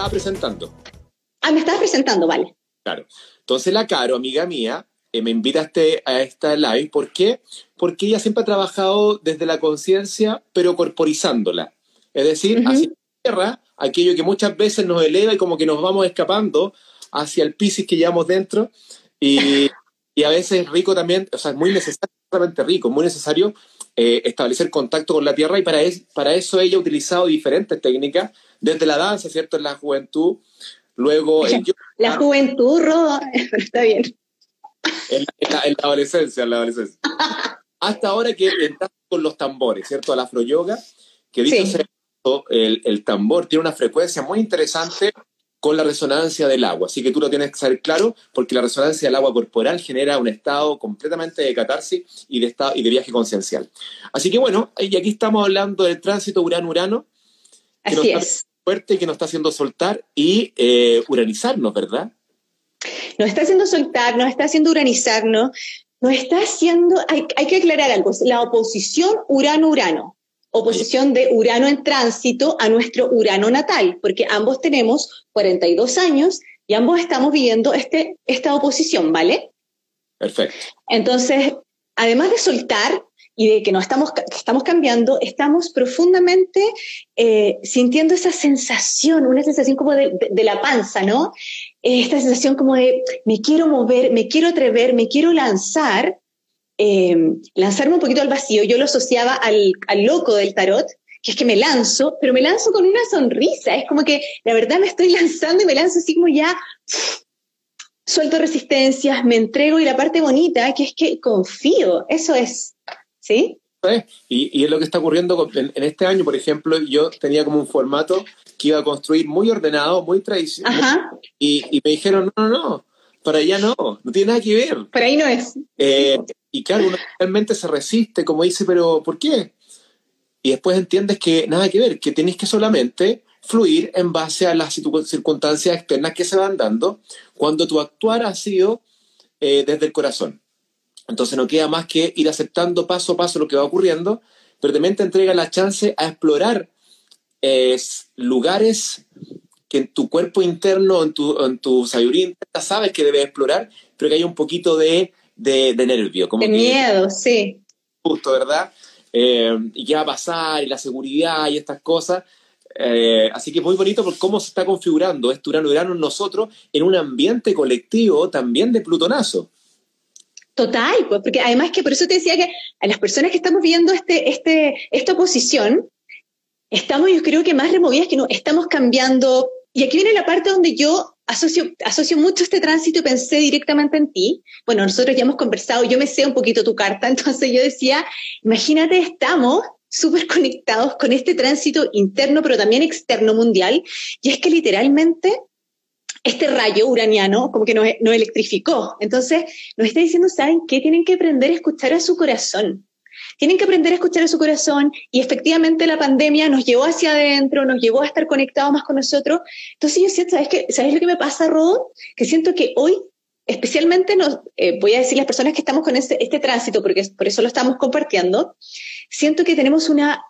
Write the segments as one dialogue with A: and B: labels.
A: estaba presentando.
B: Ah, me estabas presentando, vale.
A: Claro. Entonces la Caro, amiga mía, eh, me invitaste a esta live. ¿Por qué? Porque ella siempre ha trabajado desde la conciencia, pero corporizándola. Es decir, hacia la tierra, aquello que muchas veces nos eleva y como que nos vamos escapando hacia el piscis que llevamos dentro. Y, y a veces es rico también, o sea, es muy necesario, rico, muy necesario eh, establecer contacto con la tierra y para, es, para eso ella ha utilizado diferentes técnicas, desde la danza, ¿cierto? En la juventud, luego...
B: la juventud, Rodo, está bien.
A: En, la, adolescencia, en la adolescencia. Hasta ahora que entras con los tambores, ¿cierto? La afro-yoga, que dice el, el tambor tiene una frecuencia muy interesante con la resonancia del agua. Así que tú lo tienes que saber claro porque la resonancia del agua corporal genera un estado completamente de catarsis y de, estado, y de viaje conciencial. Así que bueno, y aquí estamos hablando del tránsito Urano-Urano.
B: Que Así nos es.
A: fuerte que nos está haciendo soltar y eh, uranizarnos, ¿verdad?
B: Nos está haciendo soltar, nos está haciendo uranizarnos, nos está haciendo, hay, hay que aclarar algo, la oposición Urano-Urano oposición de Urano en tránsito a nuestro Urano natal, porque ambos tenemos 42 años y ambos estamos viviendo este, esta oposición, ¿vale?
A: Perfecto.
B: Entonces, además de soltar y de que nos estamos, estamos cambiando, estamos profundamente eh, sintiendo esa sensación, una sensación como de, la panza, ¿no? Esta sensación como de me quiero mover, me quiero atrever, me quiero lanzar eh, lanzarme un poquito al vacío. Yo lo asociaba al, loco del tarot, que es que me lanzo, pero me lanzo con una sonrisa. Es como que la verdad me estoy lanzando y me lanzo así como ya, suelto resistencias, me entrego y la parte bonita, que es que confío, eso es, ¿sí?
A: Y, es lo que está ocurriendo en, este año, por ejemplo, yo tenía como un formato que iba a construir muy ordenado, muy tradicional, y, y, me dijeron, no, no, no, para allá no, no tiene nada que ver.
B: Por ahí no es.
A: Eh, y claro, uno realmente se resiste, como dice, pero ¿por qué? Y después entiendes que nada que ver, que tienes que solamente fluir en base a las circunstancias externas que se van dando cuando tu actuar ha sido eh, desde el corazón. Entonces no queda más que ir aceptando paso a paso lo que va ocurriendo, pero también te entrega la chance a explorar eh, lugares que en tu cuerpo interno, en tu, en tu sabiduría interna, sabes que debes explorar, pero que hay un poquito de, de, nervio. Como
B: de miedo, sí.
A: Justo, ¿verdad? Eh, y qué va a pasar, y la seguridad y estas cosas. Eh, así que es muy bonito por cómo se está configurando este Urano-Urano en nosotros en un ambiente colectivo también de plutonazo.
B: Total, pues, porque además que por eso te decía que a las personas que estamos viendo este, este, esta oposición, estamos yo creo que más removidas que no, estamos cambiando y aquí viene la parte donde yo asocio, asocio mucho este tránsito y pensé directamente en ti. Bueno, nosotros ya hemos conversado, yo me sé un poquito tu carta, entonces yo decía, imagínate, estamos súper conectados con este tránsito interno, pero también externo mundial, y es que literalmente este rayo uraniano como que nos, nos electrificó. Entonces nos está diciendo, ¿saben qué? Tienen que aprender a escuchar a su corazón. Tienen que aprender a escuchar a su corazón y efectivamente la pandemia nos llevó hacia adentro, nos llevó a estar conectados más con nosotros. Entonces yo siento, ¿sabes, qué? ¿sabes lo que me pasa, Rodo? Que siento que hoy, especialmente, nos, eh, voy a decir las personas que estamos con este, este tránsito, porque por eso lo estamos compartiendo, siento que tenemos una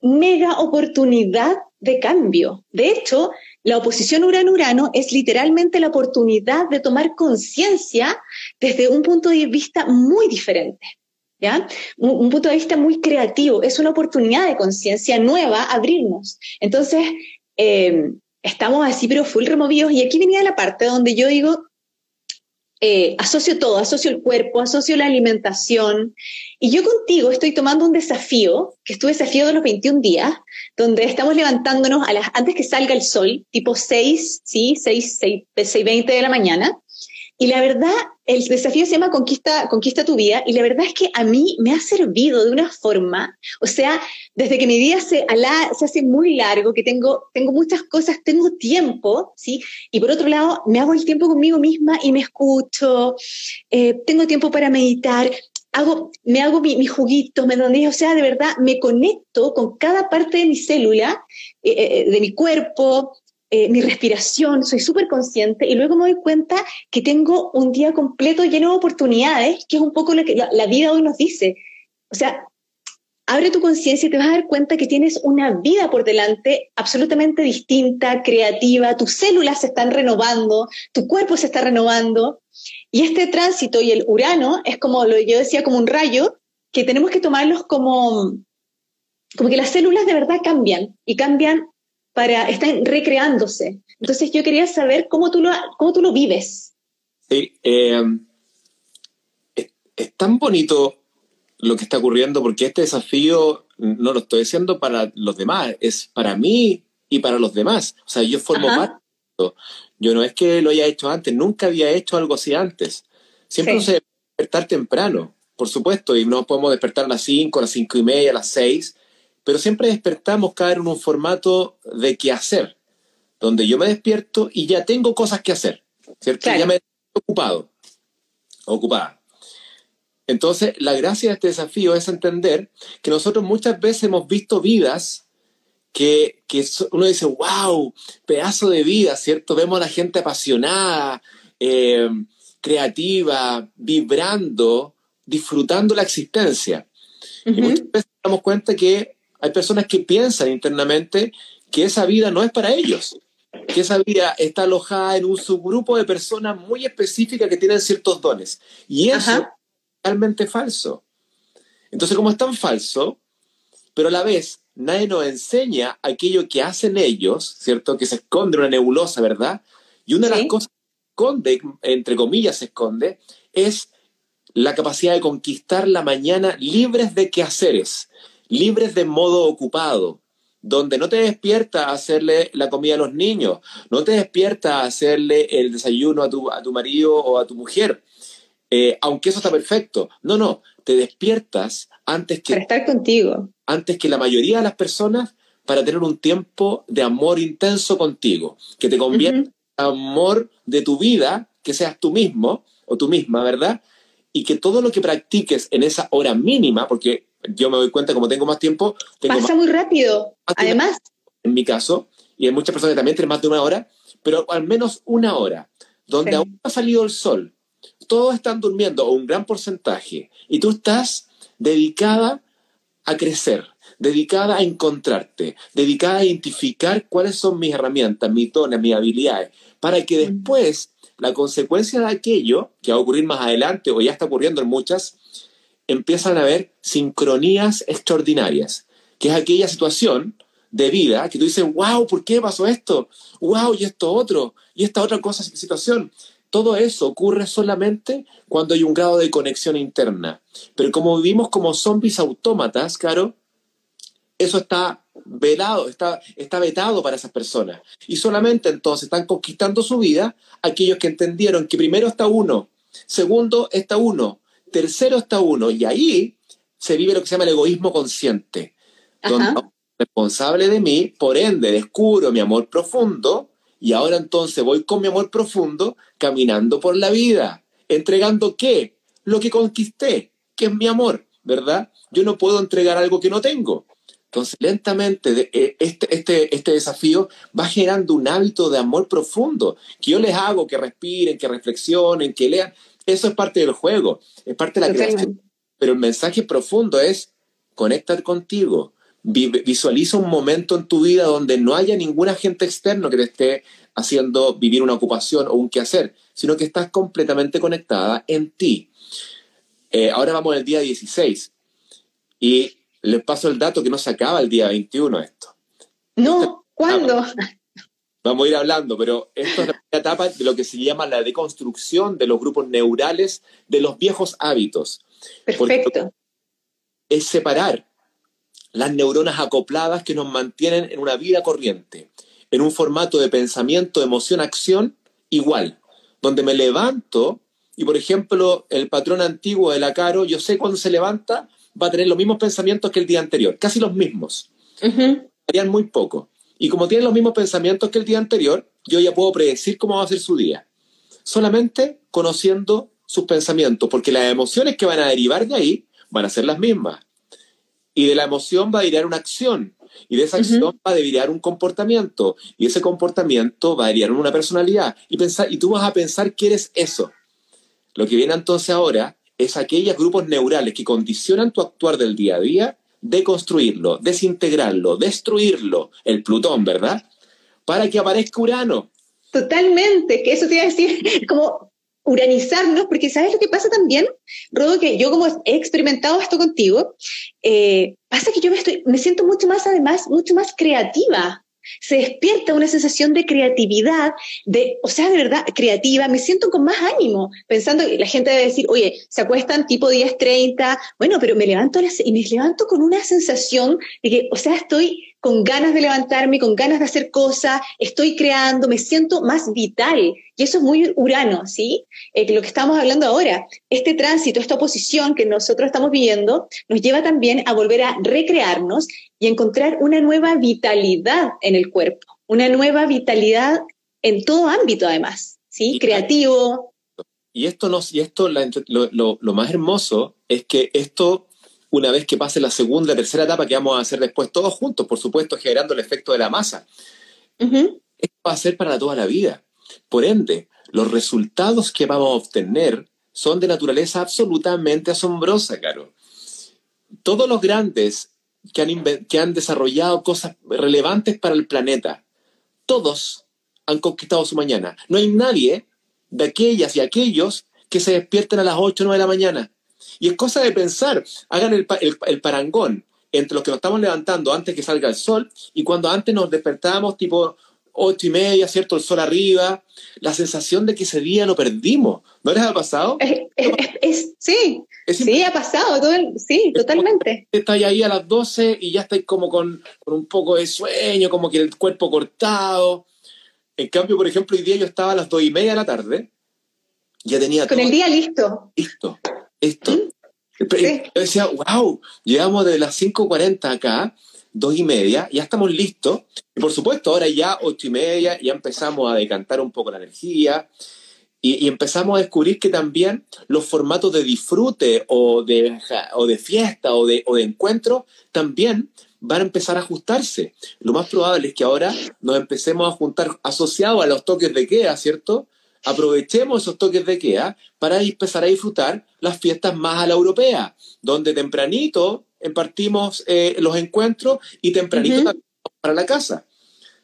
B: mega oportunidad de cambio. De hecho, la oposición Urano-Urano es literalmente la oportunidad de tomar conciencia desde un punto de vista muy diferente. Un, punto de vista muy creativo, es una oportunidad de conciencia nueva abrirnos. Entonces, em, estamos así, pero full removidos, y aquí venía la parte donde yo digo, eh, asocio todo, asocio el cuerpo, asocio la alimentación, y yo contigo estoy tomando un desafío, que es tu desafío de los 21 días, donde estamos levantándonos a las, antes que salga el sol, tipo 6, ¿sí? 6, 6, 6 20 de la mañana, y la verdad, el desafío se llama Conquista, Conquista tu vida y la verdad es que a mí me ha servido de una forma, o sea, desde que mi día se, hace muy largo, que tengo, tengo muchas cosas, tengo tiempo, ¿sí? Y por otro lado, me hago el tiempo conmigo misma y me escucho, eh, tengo tiempo para meditar, hago, me hago mi, mi juguito, me donde, o sea, de verdad, me conecto con cada parte de mi célula, eh, eh, de mi cuerpo, eh, mi respiración, soy súper consciente y luego me doy cuenta que tengo un día completo lleno de oportunidades, que es un poco lo que la, vida hoy nos dice. O sea, abre tu conciencia y te vas a dar cuenta que tienes una vida por delante absolutamente distinta, creativa, tus células se están renovando, tu cuerpo se está renovando. Y este tránsito y el Urano es como lo yo decía, como un rayo, que tenemos que tomarlos como, como que las células de verdad cambian y cambian para, están recreándose. Entonces yo quería saber cómo tú lo, cómo tú lo vives.
A: Sí, eh, es tan bonito lo que está ocurriendo porque este desafío no lo estoy diciendo para los demás, es para mí y para los demás. O sea, yo formo parte de esto. Yo no es que lo haya hecho antes, nunca había hecho algo así antes. Siempre sí. se despertar temprano, por supuesto, y no podemos despertar a las 5, a las 5 y media, a las 6, pero siempre despertamos cada en un formato de qué hacer, donde yo me despierto y ya tengo cosas que hacer, ¿cierto? Claro. Ya me he ocupado, ocupada. Entonces, la gracia de este desafío es entender que nosotros muchas veces hemos visto vidas que, que uno dice, wow, pedazo de vida, ¿cierto? Vemos a la gente apasionada, eh, creativa, vibrando, disfrutando la existencia. Uh -huh. Y muchas veces nos damos cuenta que hay personas que piensan internamente que esa vida no es para ellos, que esa vida está alojada en un subgrupo de personas muy específicas que tienen ciertos dones. Y eso... Ajá totalmente falso. Entonces, como es tan falso, pero a la vez nadie nos enseña aquello que hacen ellos, ¿cierto? Que se esconde una nebulosa, ¿verdad? Y una ¿Sí? de las cosas que se esconde, entre comillas se esconde, es la capacidad de conquistar la mañana libres de quehaceres, libres de modo ocupado, donde no te despierta a hacerle la comida a los niños, no te despierta a hacerle el desayuno a tu, a tu marido o a tu mujer, eh, aunque eso está perfecto. No, no, te despiertas antes que...
B: Para estar contigo.
A: Antes que la mayoría de las personas para tener un tiempo de amor intenso contigo, que te convierta uh -huh. amor de tu vida, que seas tú mismo o tú misma, ¿verdad? Y que todo lo que practiques en esa hora mínima, porque yo me doy cuenta como tengo más tiempo... Tengo
B: Pasa
A: más,
B: muy rápido, además.
A: En mi caso, y hay muchas personas que también tienen más de una hora, pero al menos una hora, donde sí. aún no ha salido el sol, todos están durmiendo, o un gran porcentaje, y tú estás dedicada a crecer, dedicada a encontrarte, dedicada a identificar cuáles son mis herramientas, mis dones, mis habilidades, para que después la consecuencia de aquello, que va a ocurrir más adelante o ya está ocurriendo en muchas, empiezan a haber sincronías extraordinarias, que es aquella situación de vida que tú dices, wow, ¿por qué pasó esto? Wow, y esto otro, y esta otra cosa, situación. Todo eso ocurre solamente cuando hay un grado de conexión interna. Pero como vivimos como zombies autómatas, claro, eso está velado, está, está vetado para esas personas. Y solamente entonces están conquistando su vida aquellos que entendieron que primero está uno, segundo está uno, tercero está uno, y ahí se vive lo que se llama el egoísmo consciente, Ajá. donde responsable de mí, por ende descubro mi amor profundo, y ahora entonces voy con mi amor profundo caminando por la vida, entregando qué? Lo que conquisté, que es mi amor, ¿verdad? Yo no puedo entregar algo que no tengo. Entonces, lentamente, eh, este, este, este desafío va generando un hábito de amor profundo, que yo les hago que respiren, que reflexionen, que lean. Eso es parte del juego, es parte de la creación. Pero el mensaje profundo es, conectar contigo, visualiza un momento en tu vida donde no haya ningún agente externo que te esté haciendo vivir una ocupación o un quehacer, sino que estás completamente conectada en ti. Eh, ahora vamos al día 16 y les paso el dato que no se acaba el día 21 esto.
B: No, ¿cuándo?
A: Vamos a ir hablando, pero esto es la etapa de lo que se llama la deconstrucción de los grupos neurales de los viejos hábitos.
B: Perfecto.
A: Es separar las neuronas acopladas que nos mantienen en una vida corriente, en un formato de pensamiento, emoción, acción igual, donde me levanto y, por ejemplo, el patrón antiguo de la Caro, yo sé cuando se levanta va a tener los mismos pensamientos que el día anterior, casi los mismos. Uh -huh. muy poco. Y como tiene los mismos pensamientos que el día anterior, yo ya puedo predecir cómo va a ser su día. Solamente conociendo sus pensamientos, porque las emociones que van a derivar de ahí van a ser las mismas. Y de la emoción va a derivar una acción. Y de esa acción uh -huh. va a derivar un comportamiento. Y ese comportamiento va a derivar una personalidad. Y, pensar, y tú vas a pensar que eres eso. Lo que viene entonces ahora es aquellos grupos neurales que condicionan tu actuar del día a día deconstruirlo, desintegrarlo, destruirlo, el Plutón, ¿verdad? Para que aparezca Urano.
B: Totalmente, que eso te iba a decir, como uranizarnos, porque ¿sabes lo que pasa también, Rodo? Que yo como he experimentado esto contigo, eh, pasa que yo me, estoy, me siento mucho más, además, mucho más creativa. Se despierta una sensación de creatividad, de, o sea, de verdad, creativa, me siento con más ánimo, pensando, la gente debe decir, oye, se acuestan tipo 10, 30, bueno, pero me levanto y me levanto con una sensación de que, o sea, estoy con ganas de levantarme, con ganas de hacer cosas, estoy creando, me siento más vital. Y eso es muy urano, ¿sí? Eh, lo que estamos hablando ahora, este tránsito, esta oposición que nosotros estamos viviendo, nos lleva también a volver a recrearnos y encontrar una nueva vitalidad en el cuerpo, una nueva vitalidad en todo ámbito además, ¿sí? Creativo.
A: Y esto, nos, y esto lo, lo más hermoso es que esto una vez que pase la segunda, tercera etapa que vamos a hacer después todos juntos, por supuesto, generando el efecto de la masa. Esto va a ser para toda la vida. Por ende, los resultados que vamos a obtener son de naturaleza absolutamente asombrosa, Caro. Todos los grandes que han, que han desarrollado cosas relevantes para el planeta, todos han conquistado su mañana. No hay nadie de aquellas y aquellos que se despierten a las 8 o 9 de la mañana. Y es cosa de pensar, hagan el, el, parangón entre los que nos estamos levantando antes que salga el sol y cuando antes nos despertábamos tipo ocho y media, ¿cierto? El sol arriba, la sensación de que ese día lo perdimos. ¿No les ha pasado?
B: sí, sí, ha pasado, sí, totalmente.
A: Estáis ahí a las 12 y ya estáis como con, con, un poco de sueño, como que el cuerpo cortado. En cambio, por ejemplo, hoy día yo estaba a las dos y media de la tarde, ya tenía...
B: Con el día listo.
A: Listo esto. Yo decía, wow, llegamos de las 5.40 acá, dos y media, ya estamos listos. Y por supuesto, ahora ya ocho y media, ya empezamos a decantar un poco la energía y, empezamos a descubrir que también los formatos de disfrute o de, o de fiesta o de, o de encuentro también van a empezar a ajustarse. Lo más probable es que ahora nos empecemos a juntar asociados a los toques de queda, ¿cierto? Aprovechemos esos toques de queda para empezar a disfrutar las fiestas más a la europea, donde tempranito impartimos eh, los encuentros y tempranito para la casa.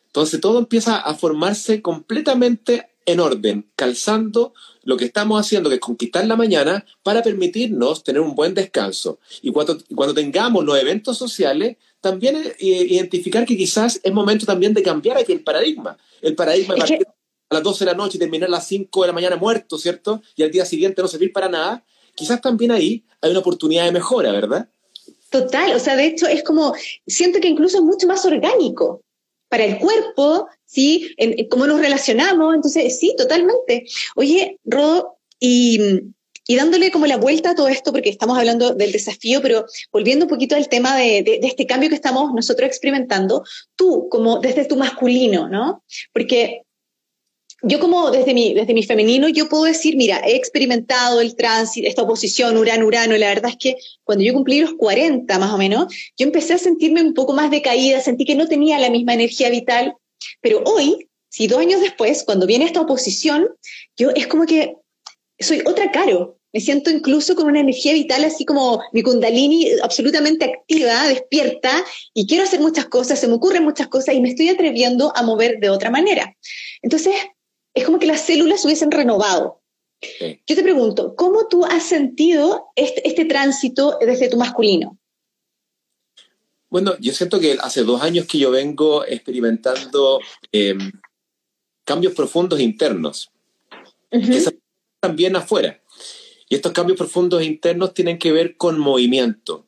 A: Entonces todo empieza a formarse completamente en orden, calzando lo que estamos haciendo, que es conquistar la mañana, para permitirnos tener un buen descanso. Y cuando, cuando tengamos los eventos sociales, también eh, identificar que quizás es momento también de cambiar aquí el paradigma. El paradigma de a las 12 de la noche y terminar a las 5 de la mañana muerto, ¿cierto? Y al día siguiente no servir para nada, quizás también ahí hay una oportunidad de mejora, ¿verdad?
B: Total, o sea, de hecho es como, siento que incluso es mucho más orgánico para el cuerpo, ¿sí? Cómo nos relacionamos, entonces sí, totalmente. Oye, Rodo, y, dándole como la vuelta a todo esto, porque estamos hablando del desafío, pero volviendo un poquito al tema de, de este cambio que estamos nosotros experimentando, tú como desde tu masculino, ¿no? Porque yo como desde mi, desde mi femenino, yo puedo decir, mira, he experimentado el tránsito, esta oposición Urano-Urano, la verdad es que cuando yo cumplí los 40 más o menos, yo empecé a sentirme un poco más decaída, sentí que no tenía la misma energía vital, pero hoy, si dos años después, cuando viene esta oposición, yo es como que soy otra Caro, me siento incluso con una energía vital así como mi kundalini absolutamente activa, despierta y quiero hacer muchas cosas, se me ocurren muchas cosas y me estoy atreviendo a mover de otra manera. Entonces, es como que las células hubiesen renovado. Yo te pregunto, ¿cómo tú has sentido este, este, tránsito desde tu masculino?
A: Bueno, yo siento que hace dos años que yo vengo experimentando em, cambios profundos internos, que también afuera. Y estos cambios profundos internos tienen que ver con movimiento.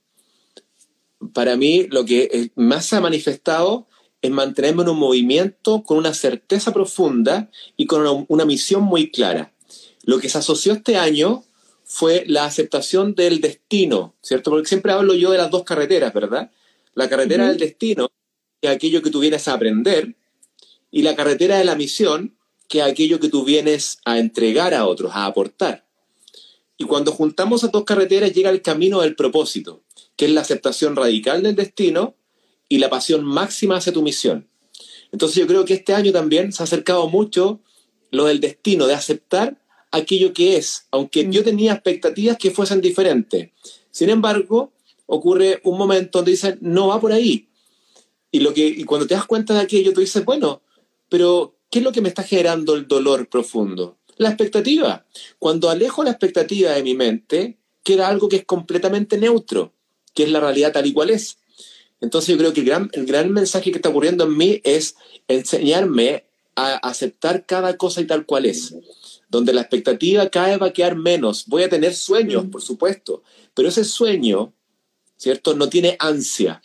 A: Para mí, lo que más se ha manifestado es mantenerme en un movimiento con una certeza profunda y con una, misión muy clara. Lo que se asoció este año fue la aceptación del destino, ¿cierto? Porque siempre hablo yo de las dos carreteras, ¿verdad? La carretera del destino, que es aquello que tú vienes a aprender, y la carretera de la misión, que es aquello que tú vienes a entregar a otros, a aportar. Y cuando juntamos esas dos carreteras llega el camino del propósito, que es la aceptación radical del destino y la pasión máxima hacia tu misión. Entonces yo creo que este año también se ha acercado mucho lo del destino, de aceptar aquello que es, aunque yo tenía expectativas que fuesen diferentes. Sin embargo, ocurre un momento donde dicen, no va por ahí. Y, lo que, y cuando te das cuenta de aquello, tú dices, bueno, pero ¿qué es lo que me está generando el dolor profundo? La expectativa. Cuando alejo la expectativa de mi mente, queda algo que es completamente neutro, que es la realidad tal y cual es. Entonces yo creo que el gran, mensaje que está ocurriendo en mí es enseñarme a aceptar cada cosa y tal cual es. Donde la expectativa cae va a quedar menos. Voy a tener sueños, por supuesto, pero ese sueño, ¿cierto? No tiene ansia,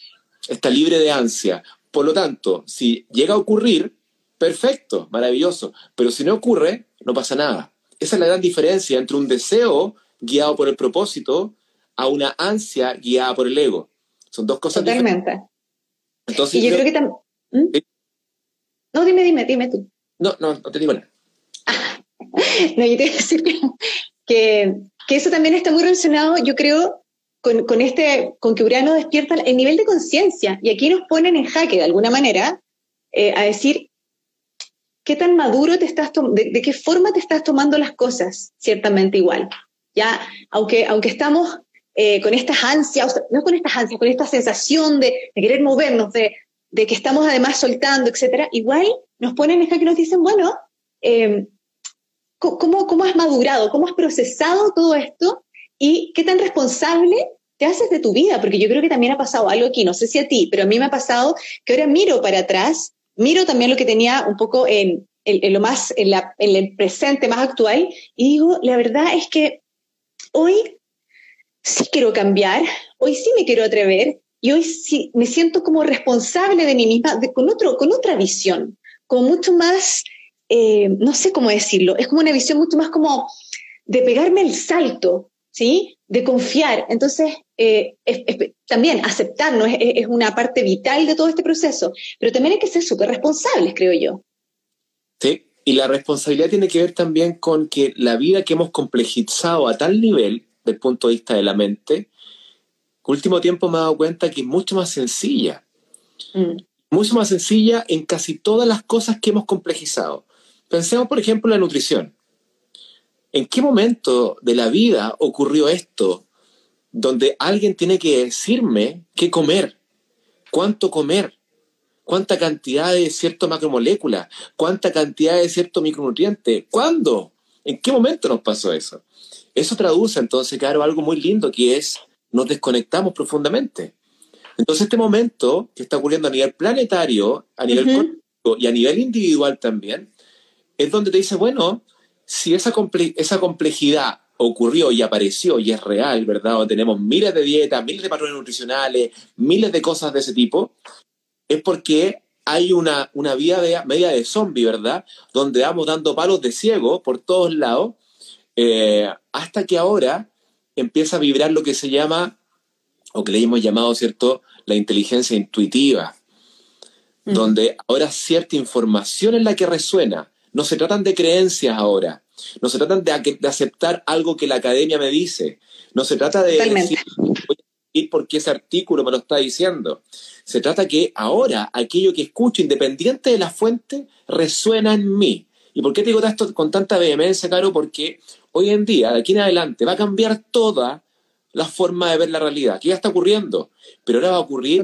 A: está libre de ansia. Por lo tanto, si llega a ocurrir, perfecto, maravilloso, pero si no ocurre, no pasa nada. Esa es la gran diferencia entre un deseo guiado por el propósito a una ansia guiada por el ego. Son dos cosas
B: Totalmente. Entonces, y yo, creo que también... ¿Mm? No, dime, dime, dime tú.
A: No, no, no te digo nada.
B: no, yo te voy a decir que, que, eso también está muy relacionado, yo creo, con, con, este, con que Urano despierta el nivel de conciencia. Y aquí nos ponen en jaque, de alguna manera, eh, a decir, ¿qué tan maduro te estás, de, de, qué forma te estás tomando las cosas? Ciertamente igual. Ya, aunque, aunque estamos eh, con estas ansias, no con estas ansias, con esta sensación de, querer movernos, de, que estamos además soltando, etcétera, igual nos ponen esta que nos dicen, bueno, eh, ¿cómo, ¿cómo has madurado? ¿Cómo has procesado todo esto? ¿Y qué tan responsable te haces de tu vida? Porque yo creo que también ha pasado algo aquí, no sé si a ti, pero a mí me ha pasado que ahora miro para atrás, miro también lo que tenía un poco en, lo más, en el presente más actual, y digo, la verdad es que hoy sí quiero cambiar, hoy sí me quiero atrever y hoy sí me siento como responsable de mí misma, con, otro, con otra visión, con mucho más, eh, no sé cómo decirlo, es como una visión mucho más como de pegarme el salto, ¿sí? De confiar. Entonces, eh, también aceptarnos es, es, una parte vital de todo este proceso, pero también hay que ser súper responsables, creo yo.
A: Sí, y la responsabilidad tiene que ver también con que la vida que hemos complejizado a tal nivel, del punto de vista de la mente, último tiempo me he dado cuenta que es mucho más sencilla. Mm. Mucho más sencilla en casi todas las cosas que hemos complejizado. Pensemos, por ejemplo, en la nutrición. ¿En qué momento de la vida ocurrió esto donde alguien tiene que decirme qué comer, cuánto comer, cuánta cantidad de cierta macromolécula, cuánta cantidad de cierto micronutriente, cuándo, en qué momento nos pasó eso. Eso traduce entonces, claro, algo muy lindo que es nos desconectamos profundamente. Entonces este momento que está ocurriendo a nivel planetario, a nivel y a nivel individual también, es donde te dice, bueno, si esa, esa complejidad ocurrió y apareció y es real, ¿verdad? O tenemos miles de dietas, miles de patrones nutricionales, miles de cosas de ese tipo, es porque hay una, una vía de, media de zombie, ¿verdad? Donde vamos dando palos de ciego por todos lados, eh, hasta que ahora empieza a vibrar lo que se llama, o que le hemos llamado, ¿cierto?, la inteligencia intuitiva, donde ahora cierta información es la que resuena. No se tratan de creencias ahora, no se tratan de, de aceptar algo que la academia me dice, no se trata de decir, porque ese artículo me lo está diciendo. Se trata que ahora aquello que escucho, independiente de la fuente, resuena en mí. ¿Y por qué te digo esto con tanta vehemencia, Caro? Porque hoy en día, de aquí en adelante, va a cambiar toda la forma de ver la realidad, que ya está ocurriendo, pero ahora va a ocurrir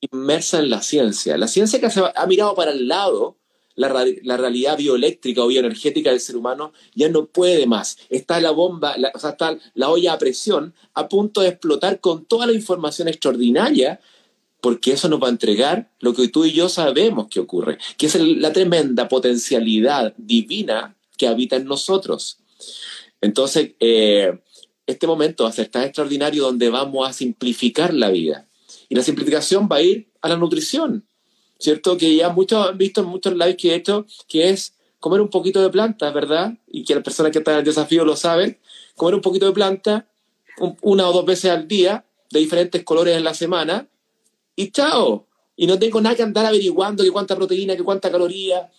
A: inmersa en la ciencia. La ciencia que se ha mirado para el lado la, realidad bioeléctrica o bioenergética del ser humano ya no puede más. Está la bomba, o sea, está la olla a presión a punto de explotar con toda la información extraordinaria porque eso nos va a entregar lo que tú y yo sabemos que ocurre, que es la tremenda potencialidad divina que habita en nosotros. Entonces, eh, este momento va a ser extraordinario donde vamos a simplificar la vida. Y la simplificación va a ir a la nutrición. ¿cierto? Que ya muchos han visto en muchos lives que he hecho, que es comer un poquito de planta, ¿verdad? Y que las personas que están en el desafío lo saben, comer un poquito de planta una o dos veces al día, de diferentes colores en la semana, y chao. Y no tengo nada que andar averiguando que cuánta proteína, que cuánta caloría.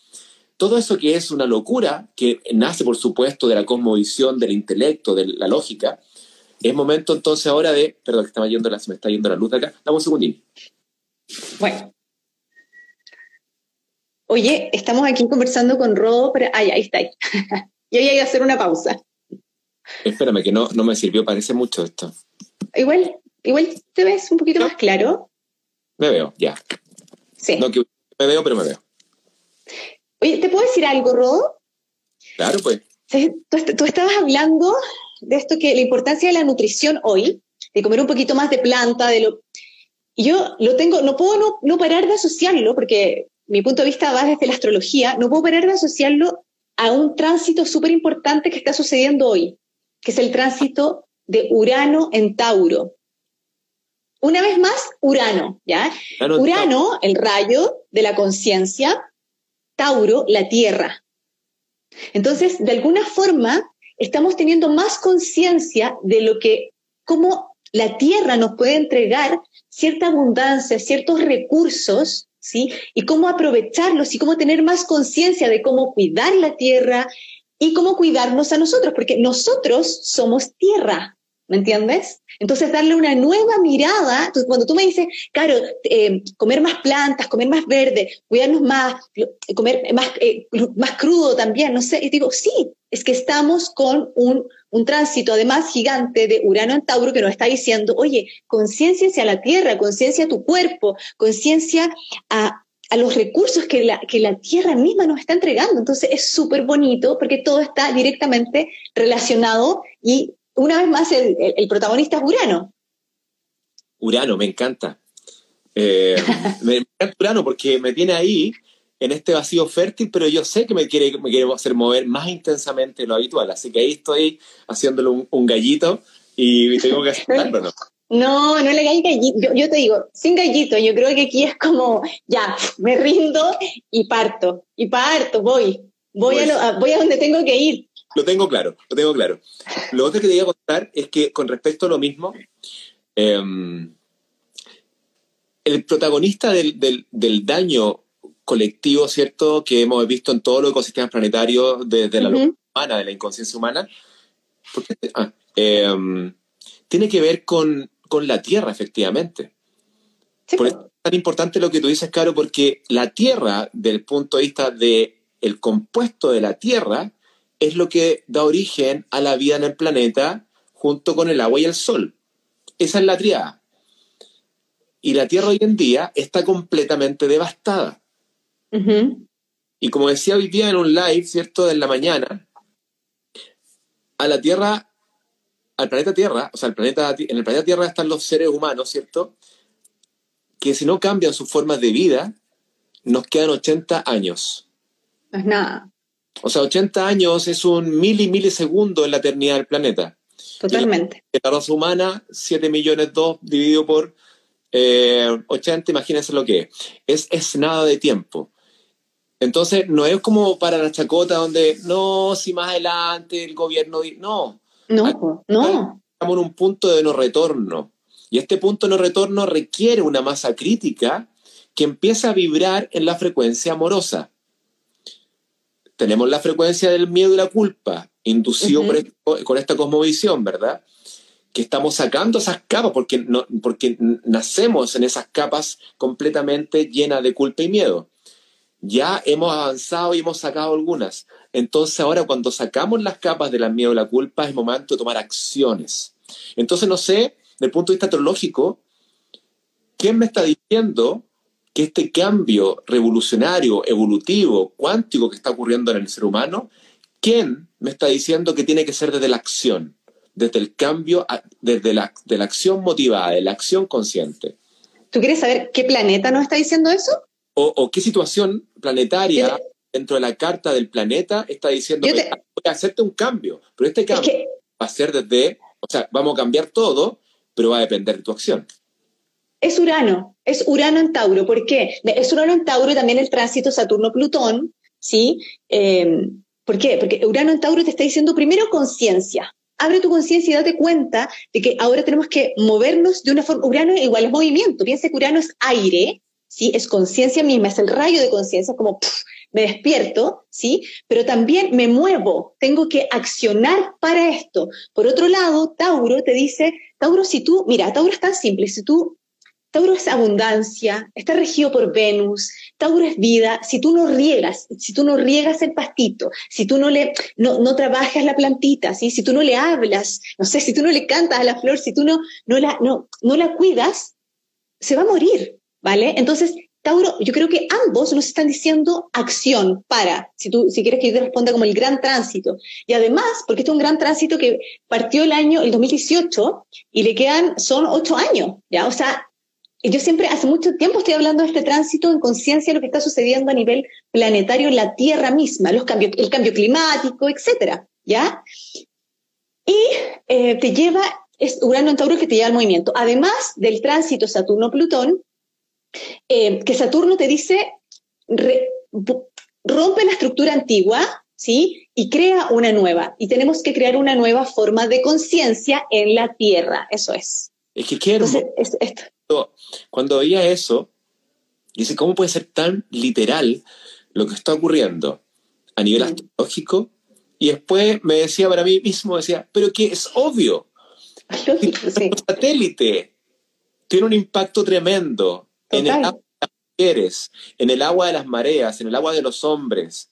A: Todo eso que es una locura, que nace, por supuesto, de la cosmovisión, del intelecto, de la lógica, es momento entonces ahora de... Perdón, que yendo la, se me está yendo la luz de acá. Dame un segundín.
B: Bueno. Oye, estamos aquí conversando con Rodo, pero ay, ahí está. Ahí. Yo voy a hacer una pausa.
A: Espérame, que no, no me sirvió, parece mucho esto.
B: Igual, igual te ves un poquito más claro.
A: Me veo, ya.
B: Sí.
A: No que me veo, pero me veo.
B: Oye, ¿te puedo decir algo, Rodo?
A: Claro, pues.
B: Tú, tú estabas hablando de esto que la importancia de la nutrición hoy, de comer un poquito más de planta, de lo... Y yo lo tengo, no puedo no, no parar de asociarlo, porque mi punto de vista va desde la astrología, no puedo parar de asociarlo a un tránsito súper importante que está sucediendo hoy, que es el tránsito de Urano en Tauro. Una vez más, Urano, ¿ya? Urano, el rayo de la conciencia, Tauro, la tierra. Entonces, de alguna forma, estamos teniendo más conciencia de lo que, cómo la tierra nos puede entregar cierta abundancia, ciertos recursos, ¿sí? Y cómo aprovecharlos y cómo tener más conciencia de cómo cuidar la tierra y cómo cuidarnos a nosotros, porque nosotros somos tierra, ¿me entiendes? Entonces, darle una nueva mirada, cuando tú me dices, claro, eh, comer más plantas, comer más verde, cuidarnos más, comer más, eh, más crudo también, no sé, y digo, sí, es que estamos con un, un tránsito además gigante de Urano en Tauro que nos está diciendo, oye, conciencia hacia la Tierra, conciencia a tu cuerpo, conciencia a, a los recursos que la, que la Tierra misma nos está entregando. Entonces es súper bonito porque todo está directamente relacionado y una vez más, el, protagonista es Urano.
A: Urano, me encanta. Eh, me encanta Urano porque me tiene ahí en este vacío fértil, pero yo sé que me quiere, me quiere hacer mover más intensamente de lo habitual. Así que ahí estoy haciéndole un, gallito y tengo que aceptarlo, ¿no?
B: No, no le hagáis gallito. Yo, yo, te digo, sin gallito, yo creo que aquí es como, ya, me rindo y parto. Y parto, voy. Voy, a, voy a donde tengo que ir.
A: Lo tengo claro, lo tengo claro. Lo otro que te voy a contar es que con respecto a lo mismo, em, el protagonista del, daño colectivo, ¿cierto?, que hemos visto en todos los ecosistemas planetarios desde la luz humana, de la inconsciencia humana, ah, em, tiene que ver con, la Tierra, efectivamente. Por eso es tan importante lo que tú dices, Caro, porque la Tierra, desde el punto de vista del el compuesto de la Tierra, es lo que da origen a la vida en el planeta junto con el agua y el sol. Esa es la triada. Y la Tierra hoy en día está completamente devastada. Y como decía hoy día en un live, ¿cierto?, de la mañana, a la Tierra, al planeta Tierra, o sea, el planeta, en el planeta Tierra están los seres humanos, ¿cierto?, que si no cambian sus formas de vida, nos quedan 80 años.
B: No es nada.
A: O sea, 80 años es un mil y milisegundo en la eternidad del planeta.
B: Totalmente.
A: la, raza humana, 7 millones 2 dividido por eh, 80, imagínense lo que es. es. nada de tiempo. Entonces, no es como para la chacota donde, no, si más adelante el gobierno... No.
B: No, no.
A: Estamos en un punto de no retorno. Y este punto de no retorno requiere una masa crítica que empieza a vibrar en la frecuencia amorosa tenemos la frecuencia del miedo y la culpa, inducido con esta cosmovisión, ¿verdad? Que estamos sacando esas capas porque, no, porque nacemos en esas capas completamente llenas de culpa y miedo. Ya hemos avanzado y hemos sacado algunas. Entonces ahora cuando sacamos las capas del miedo y la culpa es momento de tomar acciones. Entonces no sé, desde el punto de vista teológico, ¿quién me está diciendo que este cambio revolucionario, evolutivo, cuántico que está ocurriendo en el ser humano, ¿quién me está diciendo que tiene que ser desde la acción, desde el cambio, desde la, de la acción motivada, de la acción consciente?
B: ¿Tú quieres saber qué planeta nos está diciendo eso?
A: ¿O, qué situación planetaria dentro de la carta del planeta está diciendo que voy a hacerte un cambio? Pero este cambio va a ser desde, o sea, vamos a cambiar todo, pero va a depender de tu acción
B: es Urano, es Urano en Tauro. ¿Por qué? Es Urano en Tauro y también el tránsito Saturno-Plutón, ¿sí? Eh, ¿Por qué? Porque Urano en Tauro te está diciendo primero conciencia. Abre tu conciencia y date cuenta de que ahora tenemos que movernos de una forma. Urano igual es movimiento. Piensa que Urano es aire, ¿sí? Es conciencia misma, es el rayo de conciencia, como me despierto, ¿sí? Pero también me muevo, tengo que accionar para esto. Por otro lado, Tauro te dice, Tauro, si tú, mira, Tauro es tan simple, si tú Tauro es abundancia, está regido por Venus, Tauro es vida. Si tú no riegas, si tú no riegas el pastito, si tú no le no, no trabajas la plantita, si tú no le hablas, no sé, si tú no le cantas a la flor, si tú no, no, la, no, no la cuidas, se va a morir, ¿vale? Entonces, Tauro, yo creo que ambos nos están diciendo acción para, si tú si quieres que yo te responda como el gran tránsito. Y además, porque este es un gran tránsito que partió el año, el 2018, y le quedan, son ocho años, ¿ya? O sea, yo siempre, hace mucho tiempo estoy hablando de este tránsito en conciencia de lo que está sucediendo a nivel planetario en la Tierra misma, los cambios, el cambio climático, etcétera, ¿ya? Y eh, te lleva, es Urano en Tauro que te lleva al movimiento. Además del tránsito Saturno-Plutón, eh, que Saturno te dice, rompe la estructura antigua, ¿sí? Y crea una nueva. Y tenemos que crear una nueva forma de conciencia en la Tierra, eso es.
A: Es que quiero cuando veía eso, dice, ¿cómo puede ser tan literal lo que está ocurriendo a nivel mm. astrológico? Y después me decía para mí mismo, decía, pero que es obvio. El satélite tiene un impacto tremendo en el agua de las mujeres, en el agua de las mareas, en el agua de los hombres.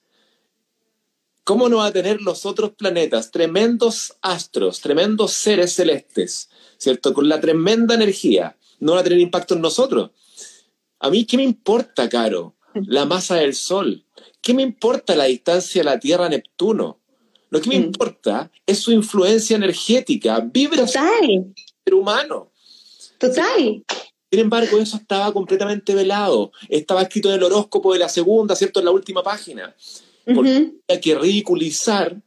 A: ¿Cómo no va a tener los otros planetas, tremendos astros, tremendos seres celestes, ¿cierto? Con la tremenda energía no va a tener impacto en nosotros. A mí, ¿qué me importa, Caro? La masa del Sol. ¿Qué me importa la distancia de la Tierra a Neptuno? Lo que me mm. importa es su influencia energética, vibra el ser humano.
B: Total.
A: Sin embargo, eso estaba completamente velado. Estaba escrito en el horóscopo de la segunda, ¿cierto? En la última página. Porque hay que ridiculizar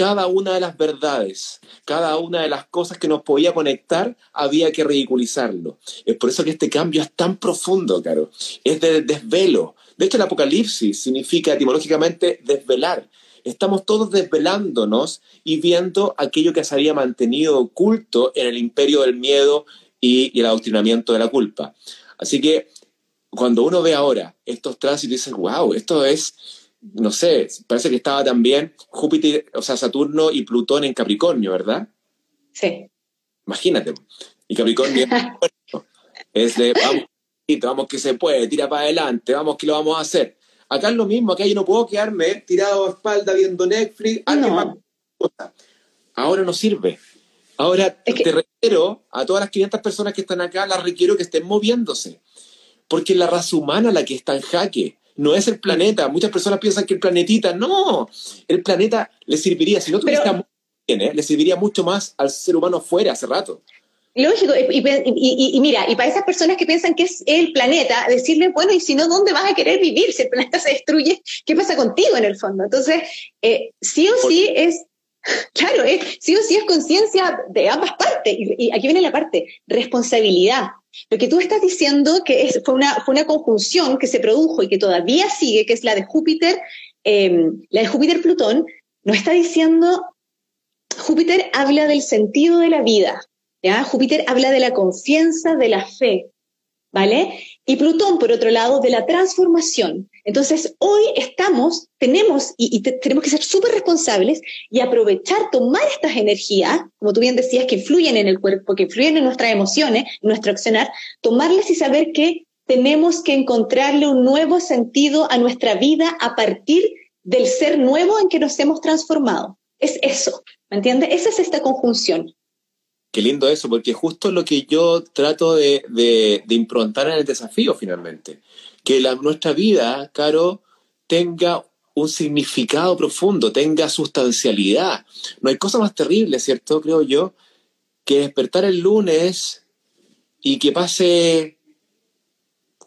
A: cada una de las verdades, cada una de las cosas que nos podía conectar, había que ridiculizarlo. Es por eso que este cambio es tan profundo, Caro. Es de desvelo. De hecho, el apocalipsis significa etimológicamente desvelar. Estamos todos desvelándonos y viendo aquello que se había mantenido oculto en el imperio del miedo y, el adoctrinamiento de la culpa. Así que cuando uno ve ahora estos tránsitos, dice, wow, esto es no sé, parece que estaba también Júpiter, o sea, Saturno y Plutón en Capricornio, ¿verdad?
B: Sí.
A: Imagínate. Y Capricornio es de, vamos, vamos que se puede, tira para adelante, vamos que lo vamos a hacer. Acá es lo mismo, acá yo no puedo quedarme tirado a espalda viendo Netflix, Ahora no sirve. Ahora te requiero a todas las 500 personas que están acá, las requiero que estén moviéndose. Porque es la raza humana la que está en jaque no es el planeta. Muchas personas piensan que el planetita, no, el planeta le serviría, si no tuviera bien, ¿eh? le serviría mucho más al ser humano fuera hace rato.
B: Lógico, y, mira, y para esas personas que piensan que es el planeta, decirle, bueno, y si no, ¿dónde vas a querer vivir? Si el planeta se destruye, ¿qué pasa contigo en el fondo? Entonces, eh, sí o sí es, claro, eh, sí o sí es conciencia de ambas partes. Y, aquí viene la parte, responsabilidad. Lo que tú estás diciendo que es, fue, una, fue una conjunción que se produjo y que todavía sigue, que es la de Júpiter, em, la de Júpiter-Plutón, nos está diciendo, Júpiter habla del sentido de la vida, ¿ya? Júpiter habla de la confianza, de la fe, ¿vale? Y Plutón, por otro lado, de la transformación. Entonces, hoy estamos, tenemos, y, tenemos que ser súper responsables y aprovechar, tomar estas energías, como tú bien decías, que influyen en el cuerpo, que influyen en nuestras emociones, en nuestro accionar, tomarlas y saber que tenemos que encontrarle un nuevo sentido a nuestra vida a partir del ser nuevo en que nos hemos transformado. Es eso, ¿me entiendes? Esa es esta conjunción.
A: Qué lindo eso, porque justo lo que yo trato de, de, improntar en el desafío finalmente. Que la, nuestra vida, Caro, tenga un significado profundo, tenga sustancialidad. No hay cosa más terrible, ¿cierto? Creo yo, que despertar el lunes y que pase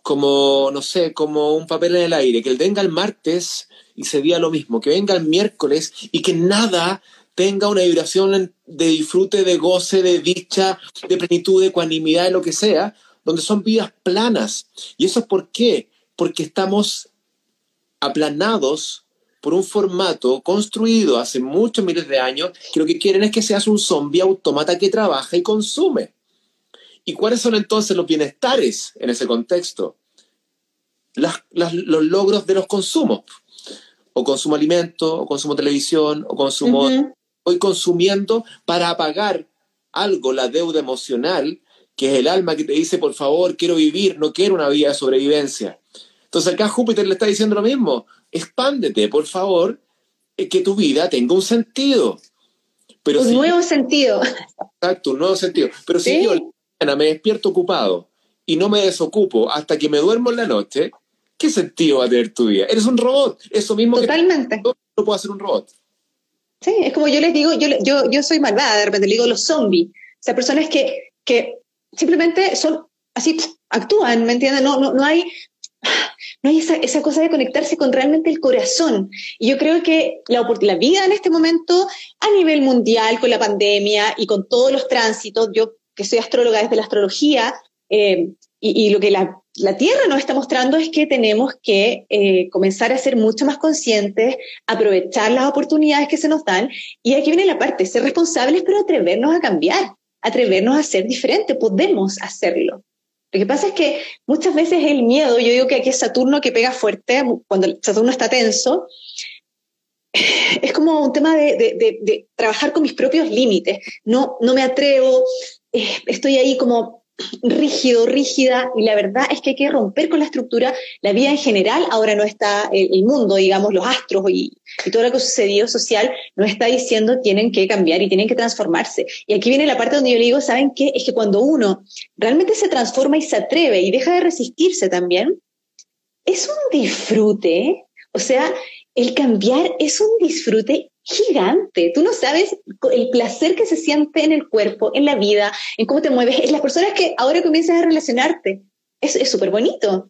A: como, no sé, como un papel en el aire, que él venga el martes y se diga lo mismo, que venga el miércoles y que nada tenga una vibración de disfrute, de goce, de dicha, de plenitud, de ecuanimidad, de lo que sea, donde son vidas planas. ¿Y eso es por qué? Porque estamos aplanados por un formato construido hace muchos miles de años que lo que quieren es que seas un zombie automata que trabaja y consume. ¿Y cuáles son entonces los bienestares en ese contexto? los logros de los consumos. O consumo alimento, o consumo televisión, o consumo estoy consumiendo para pagar algo, la deuda emocional que es el alma que te dice, por favor, quiero vivir, no quiero una vida de sobrevivencia. Entonces acá Júpiter le está diciendo lo mismo, expándete, por favor, eh, que tu vida tenga un sentido.
B: Pero un nuevo sentido.
A: Exacto, un nuevo sentido. Pero si yo me despierto ocupado y no me desocupo hasta que me duermo en la noche, ¿qué sentido va a tener tu vida? Eres un robot. Eso mismo
B: Totalmente.
A: que no puedo hacer un robot.
B: Sí, es como yo les digo, yo, yo, yo soy malvada, de repente le digo los zombies. O sea, personas que, que simplemente son así, actúan, ¿me entienden? No, no, no hay, no hay esa, esa, cosa de conectarse con realmente el corazón. Y yo creo que la, la vida en este momento, a nivel mundial, con la pandemia y con todos los tránsitos, yo que soy astróloga desde la astrología, eh, y, lo que la, la, Tierra nos está mostrando es que tenemos que eh, comenzar a ser mucho más conscientes, aprovechar las oportunidades que se nos dan, y aquí viene la parte, ser responsables, pero atrevernos a cambiar, atrevernos a ser diferentes, podemos hacerlo. Lo que pasa es que muchas veces el miedo, yo digo que aquí es Saturno que pega fuerte, cuando Saturno está tenso, es como un tema de, de, de, trabajar con mis propios límites. No, no me atrevo, eh, estoy ahí como rígido, rígida, y la verdad es que hay que romper con la estructura. La vida en general, ahora no está, el, mundo, digamos, los astros y, todo lo que ha sucedido social, no está diciendo tienen que cambiar y tienen que transformarse. Y aquí viene la parte donde yo le digo, ¿saben qué? Es que cuando uno realmente se transforma y se atreve y deja de resistirse también, es un disfrute. O sea, el cambiar es un disfrute gigante. Tú no sabes el placer que se siente en el cuerpo, en la vida, en cómo te mueves. Es las personas que ahora comienzas a relacionarte. Es súper bonito.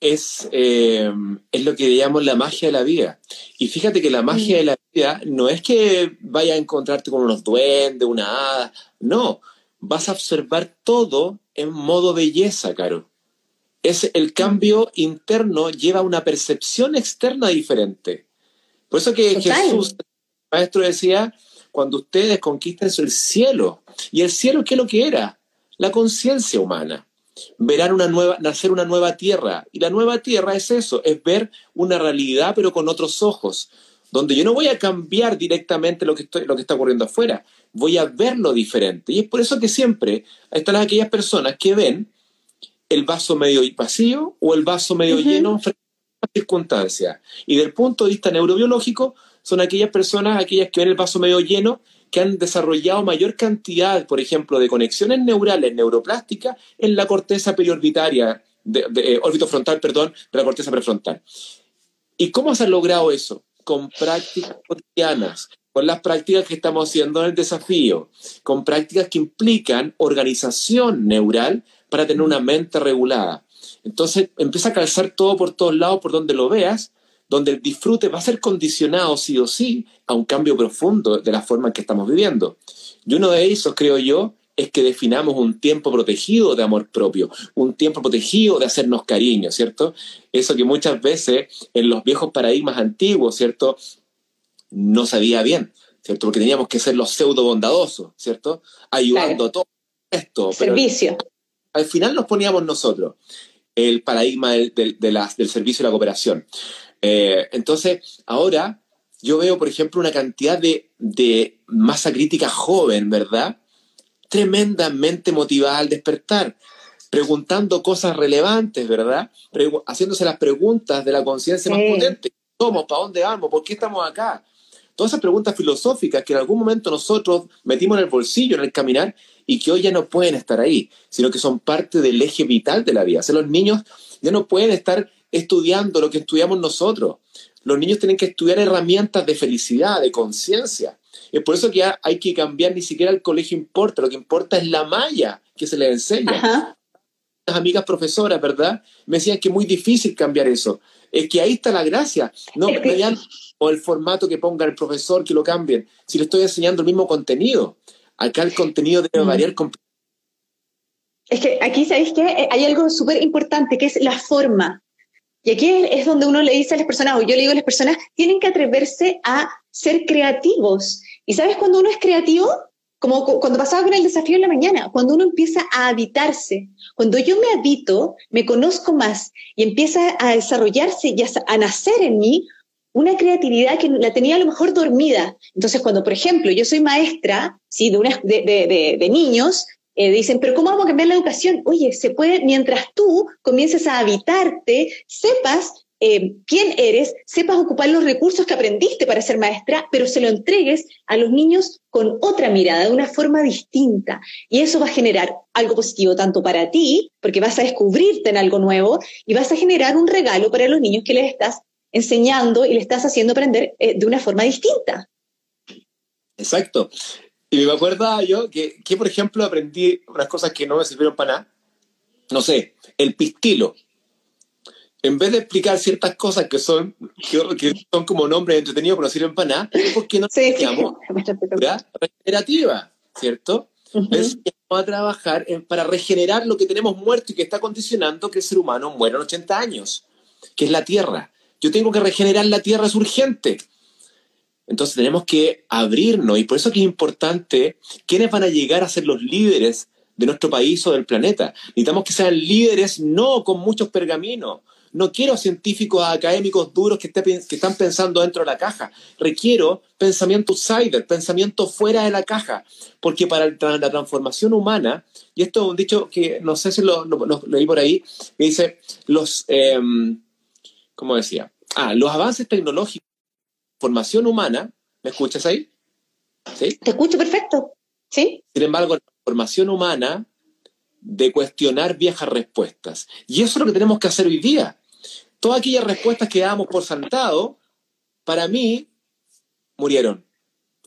A: Es, eh, es lo que llamamos la magia de la vida. Y fíjate que la magia mm. de la vida no es que vaya a encontrarte con unos duendes, una hada. No, vas a observar todo en modo belleza, Caro. Es el cambio interno lleva a una percepción externa diferente. Por eso que Jesús, el maestro decía, cuando ustedes conquisten el cielo, y el cielo, ¿qué es lo que era? La conciencia humana. Verán una nueva, nacer una nueva tierra. Y la nueva tierra es eso, es ver una realidad pero con otros ojos, donde yo no voy a cambiar directamente lo que, estoy, lo que está ocurriendo afuera, voy a verlo diferente. Y es por eso que siempre están aquellas personas que ven el vaso medio vacío o el vaso medio lleno frente circunstancias. Y del punto de vista neurobiológico, son aquellas personas, aquellas que ven el vaso medio lleno, que han desarrollado mayor cantidad, por ejemplo, de conexiones neurales, neuroplásticas, en la corteza periorbitaria, de, de, eh, frontal, perdón, de la corteza prefrontal. ¿Y cómo se ha logrado eso? Con prácticas cotidianas, con las prácticas que estamos haciendo en el desafío, con prácticas que implican organización neural para tener una mente regulada. Entonces empieza a calzar todo por todos lados, por donde lo veas, donde el disfrute va a ser condicionado sí o sí a un cambio profundo de la forma en que estamos viviendo. Y uno de esos, creo yo, es que definamos un tiempo protegido de amor propio, un tiempo protegido de hacernos cariño, ¿cierto? Eso que muchas veces en los viejos paradigmas antiguos, ¿cierto? No sabía bien, ¿cierto? Porque teníamos que ser los pseudo bondadosos, ¿cierto? Ayudando a todo esto.
B: Servicio.
A: al final nos poníamos nosotros el paradigma del, del servicio y la cooperación. Eh, entonces, ahora yo veo, por ejemplo, una cantidad de, de masa crítica joven, ¿verdad? Tremendamente motivada al despertar, preguntando cosas relevantes, ¿verdad? haciéndose las preguntas de la conciencia más potente. ¿Cómo? ¿Para dónde vamos? ¿Por qué estamos acá? Todas esas preguntas filosóficas que en algún momento nosotros metimos en el bolsillo, en el caminar, y que hoy ya no pueden estar ahí, sino que son parte del eje vital de la vida. O sea, los niños ya no pueden estar estudiando lo que estudiamos nosotros. Los niños tienen que estudiar herramientas de felicidad, de conciencia. Es por eso que hay que cambiar, ni siquiera el colegio importa, lo que importa es la malla que se les enseña. Las amigas profesoras, ¿verdad? Me decían que es muy difícil cambiar eso. Es que ahí está la gracia. No o el formato que ponga el profesor, que lo cambien. Si le estoy enseñando el mismo contenido. Acá el contenido debe mm. variar.
B: Es que aquí, ¿sabéis qué? Hay algo súper importante, que es la forma. Y aquí es donde uno le dice a las personas, o yo le digo a las personas, tienen que atreverse a ser creativos. ¿Y sabes cuando uno es creativo? Como cuando pasaba con el desafío en la mañana, cuando uno empieza a habitarse, cuando yo me habito, me conozco más y empieza a desarrollarse y a nacer en mí una creatividad que la tenía a lo mejor dormida. Entonces, cuando, por ejemplo, yo soy maestra ¿sí? de, de, de, niños, eh, dicen, pero ¿cómo vamos a cambiar la educación? Oye, se puede, mientras tú comiences a habitarte, sepas eh, quién eres, sepas ocupar los recursos que aprendiste para ser maestra, pero se lo entregues a los niños con otra mirada, de una forma distinta. Y eso va a generar algo positivo tanto para ti, porque vas a descubrirte en algo nuevo, y vas a generar un regalo para los niños que les estás enseñando y le estás haciendo aprender eh, de una forma distinta.
A: Exacto. Y me acuerdo yo que, que, por ejemplo, aprendí unas cosas que no me sirvieron para nada. No sé, el pistilo en vez de explicar ciertas cosas que son, que, son como nombres entretenidos pero no sirven para nada, ¿por qué no sí, sí. regenerativa? ¿Cierto? Uh Vamos a trabajar para regenerar lo que tenemos muerto y que está condicionando que el ser humano muera en 80 años, que es la tierra. Yo tengo que regenerar la tierra, es urgente. Entonces tenemos que abrirnos y por eso es que es importante quiénes van a llegar a ser los líderes de nuestro país o del planeta. Necesitamos que sean líderes no con muchos pergaminos, no quiero científicos académicos duros que, están pensando dentro de la caja. Requiero pensamiento outsider, pensamiento fuera de la caja. Porque para la transformación humana, y esto es un dicho que no sé si lo, leí por ahí, que dice, los, eh, ¿cómo decía? Ah, los avances tecnológicos, formación humana, ¿me escuchas ahí?
B: ¿Sí? Te escucho perfecto, ¿sí?
A: Sin embargo, la formación humana de cuestionar viejas respuestas. Y eso es lo que tenemos que hacer hoy día todas aquellas respuestas que dábamos por sentado, para mí, murieron.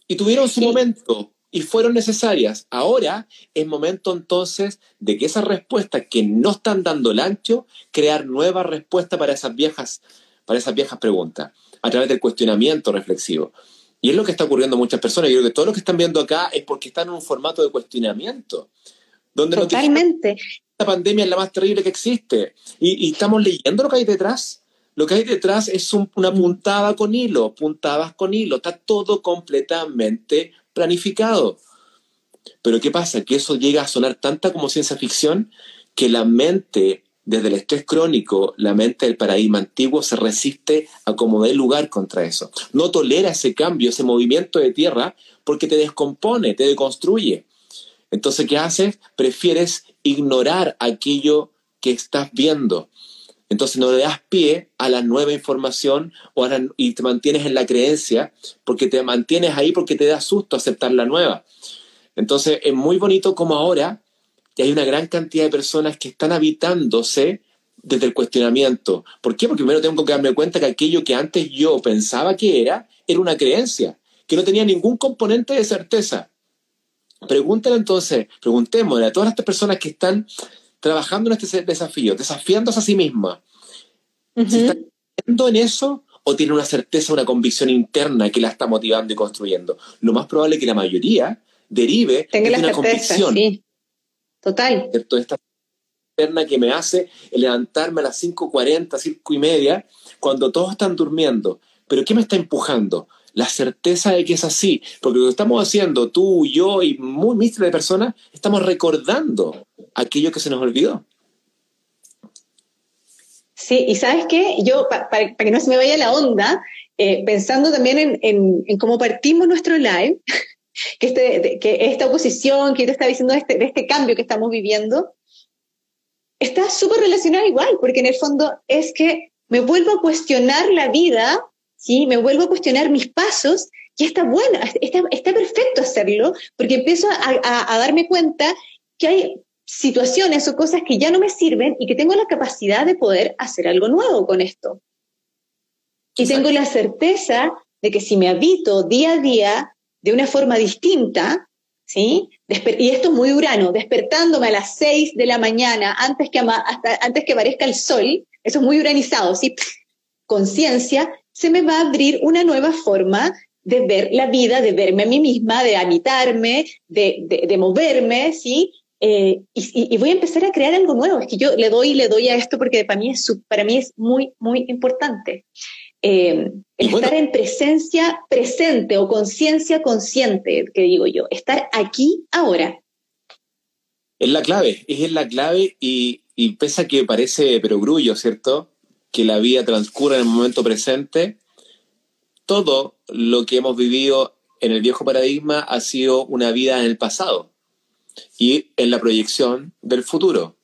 A: Y tuvieron su momento y fueron necesarias. Ahora es momento entonces de que esas respuestas que no están dando el ancho, crear nuevas respuestas para esas viejas, para esas viejas preguntas, a través del cuestionamiento reflexivo. Y es lo que está ocurriendo a muchas personas. Yo creo que todo lo que están viendo acá es porque están en un formato de cuestionamiento.
B: Donde Totalmente
A: esta pandemia es la más terrible que existe. Y, estamos leyendo lo que hay detrás. Lo que hay detrás es una puntada con hilo, puntadas con hilo. Está todo completamente planificado. Pero ¿qué pasa? Que eso llega a sonar tanta como ciencia ficción que la mente, desde el estrés crónico, la mente del paradigma antiguo se resiste a como dé lugar contra eso. No tolera ese cambio, ese movimiento de tierra, porque te descompone, te deconstruye. Entonces, ¿qué haces? Prefieres ignorar aquello que estás viendo. Entonces no le das pie a la nueva información o y te mantienes en la creencia porque te mantienes ahí porque te da susto aceptar la nueva. Entonces es muy bonito como ahora que hay una gran cantidad de personas que están habitándose desde el cuestionamiento. ¿Por qué? Porque primero tengo que darme cuenta que aquello que antes yo pensaba que era, era una creencia, que no tenía ningún componente de certeza. Pregúntale entonces, preguntémosle a todas estas personas que están trabajando en este desafío, desafiándose a sí mismas, si están creyendo en eso o tienen una certeza, una convicción interna que la está motivando y construyendo. Lo más probable es que la mayoría derive
B: de una convicción. Sí. Total.
A: ¿cierto? Esta interna que me hace levantarme a las 5.40, 5 y media, cuando todos están durmiendo. ¿Pero qué me está empujando? La certeza de que es así, porque lo que estamos haciendo, tú, yo y muy miles de personas, estamos recordando aquello que se nos olvidó.
B: Sí, y sabes qué, yo, para, que no se me vaya la onda, eh, pensando también en, cómo partimos nuestro live, que, este, que esta oposición que te está diciendo de este, de este cambio que estamos viviendo, está súper relacionado igual, porque en el fondo es que me vuelvo a cuestionar la vida ¿sí? Me vuelvo a cuestionar mis pasos y está bueno, está, está perfecto hacerlo, porque empiezo a, darme cuenta que hay situaciones o cosas que ya no me sirven y que tengo la capacidad de poder hacer algo nuevo con esto. Y tengo la certeza de que si me habito día a día de una forma distinta, ¿sí? y esto es muy urano, despertándome a las 6 de la mañana antes que, hasta, antes que aparezca el sol, eso es muy uranizado, ¿sí? Conciencia, se me va a abrir una nueva forma de ver la vida, de verme a mí misma, de habitarme, de, moverme, ¿sí? Eh, y, voy a empezar a crear algo nuevo. Es que yo le doy y le doy a esto porque para mí es, para mí es muy, muy importante. Eh, estar en presencia presente o conciencia consciente, que digo yo, estar aquí ahora.
A: Es la clave, es la clave y, y pese a que parece perogrullo, ¿cierto? Que la vida transcurra en el momento presente, todo lo que hemos vivido en el viejo paradigma ha sido una vida en el pasado. y en la proyección del futuro.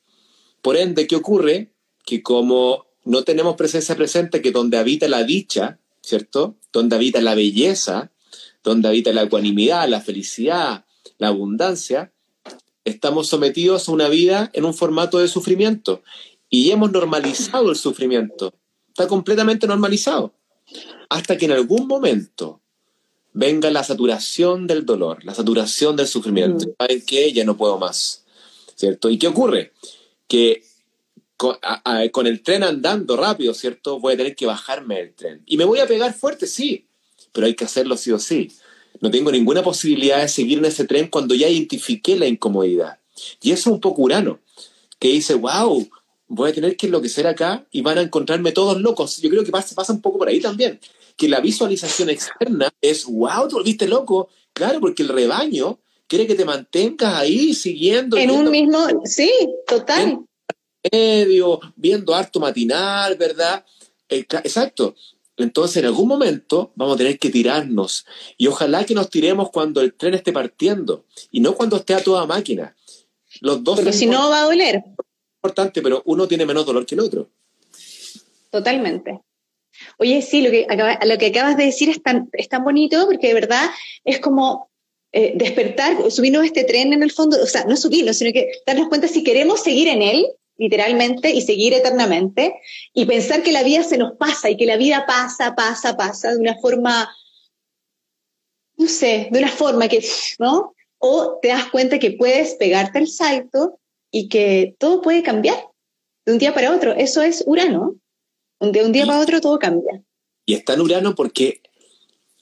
A: Por ende, ¿qué ocurre? Que como no tenemos presencia presente, que donde habita la dicha, ¿cierto? Donde habita la belleza, donde habita la ecuanimidad, la felicidad, la abundancia, estamos sometidos a una vida en un formato de sufrimiento y hemos normalizado el sufrimiento. Está completamente normalizado. Hasta que en algún momento venga la saturación del dolor, la saturación del sufrimiento. Mm. ¿Saben qué? Ya no puedo más. ¿Cierto? ¿Y qué ocurre? Que con, el tren andando rápido, ¿cierto? Voy a tener que bajarme del tren. Y me voy a pegar fuerte, sí, pero hay que hacerlo sí o sí. No tengo ninguna posibilidad de seguir en ese tren cuando ya identifiqué la incomodidad. Y eso es un poco Urano, que dice, wow, voy a tener que enloquecer acá y van a encontrarme todos locos. Yo creo que pasa, pasa un poco por ahí también, que la visualización externa es, wow, te volviste loco. Claro, porque el rebaño quiere que te mantengas ahí siguiendo.
B: En un mismo, sí, total.
A: Medio, viendo harto matinal, ¿verdad? Eh, exacto. Entonces, en algún momento vamos a tener que tirarnos. Y ojalá que nos tiremos cuando el tren esté partiendo y no cuando esté a toda máquina. Los dos
B: Porque si no va a doler.
A: Importante, pero uno tiene menos dolor que el otro.
B: Totalmente. Oye, sí, lo que, acabas de decir es tan, es tan bonito porque de verdad es como eh, despertar, subirnos este tren en el fondo, o sea, no subirnos, sino que darnos cuenta si queremos seguir en él, literalmente, y seguir eternamente, y pensar que la vida se nos pasa y que la vida pasa, pasa, pasa de una forma, no sé, de una forma que, ¿no? O te das cuenta que puedes pegarte el salto y que todo puede cambiar de un día para otro. Eso es Urano. De un día para otro todo cambia.
A: Y está en Urano porque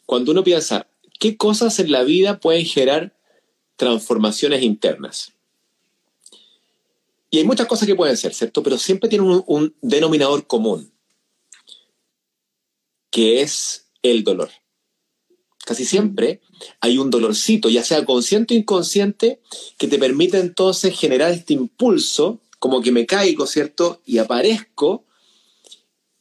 A: cuando uno piensa, ¿qué cosas en la vida pueden generar transformaciones internas? Y hay muchas cosas que pueden ser, ¿cierto? Pero siempre tienen un, un denominador común, que es el dolor. Casi siempre hay un dolorcito, ya sea consciente o inconsciente, que te permite entonces generar este impulso, como que me caigo, ¿cierto? Y aparezco,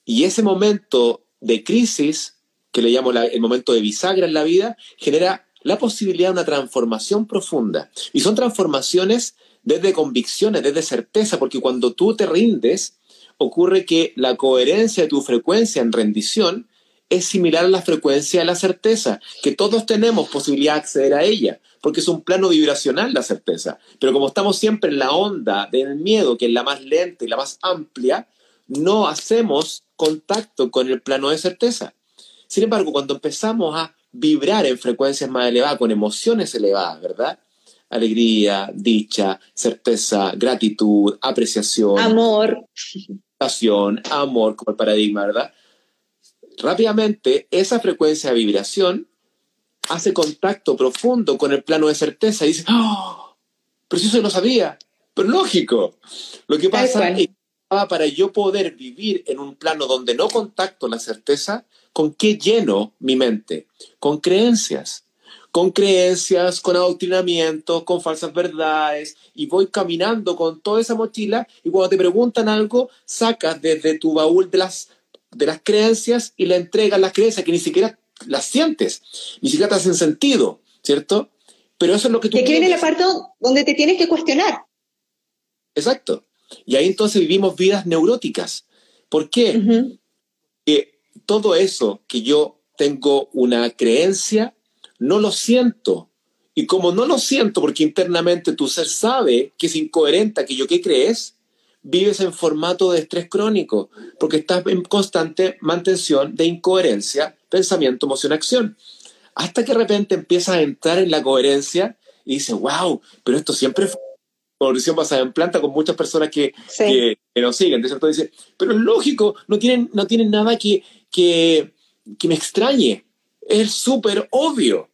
A: y ese momento de crisis, que le llamo el momento de bisagra en la vida, genera la posibilidad de una transformación profunda. Y son transformaciones desde convicciones, desde certeza, porque cuando tú te rindes, ocurre que la coherencia de tu frecuencia en rendición es similar a la frecuencia de la certeza, que todos tenemos posibilidad de acceder a ella, porque es un plano vibracional la certeza. Pero como estamos siempre en la onda del miedo, que es la más lenta y la más amplia, no hacemos contacto con el plano de certeza. Sin embargo, cuando empezamos a vibrar en frecuencias más elevadas, con emociones elevadas, ¿verdad? Alegría, dicha, certeza, gratitud, apreciación.
B: Amor.
A: Pasión, amor, como el paradigma, ¿verdad? Rápidamente esa frecuencia de vibración hace contacto profundo con el plano de certeza y dice, ¡Oh! pero si eso lo sabía, pero lógico. Lo que pasa es que para yo poder vivir en un plano donde no contacto la certeza, ¿con qué lleno mi mente? Con creencias. Con creencias, con adoctrinamiento, con falsas verdades, y voy caminando con toda esa mochila, y cuando te preguntan algo, sacas desde tu baúl de las de las creencias y le entregas las creencias que ni siquiera las sientes, ni siquiera te hacen sentido, ¿cierto? Pero eso es lo que tú...
B: Y aquí viene la parte donde te tienes que cuestionar.
A: Exacto. Y ahí entonces vivimos vidas neuróticas. ¿Por qué? Todo eso que yo tengo una creencia, no lo siento. Y como no lo siento porque internamente tu ser sabe que es incoherente aquello que crees, vives en formato de estrés crónico, porque estás en constante mantención de incoherencia, pensamiento, emoción, acción. Hasta que de repente empiezas a entrar en la coherencia y dices, wow, pero esto siempre fue evolución basada en planta con muchas personas que, que, nos siguen. Entonces, dice, pero es lógico, no tienen, no tienen nada que, que, que me extrañe. Es súper obvio.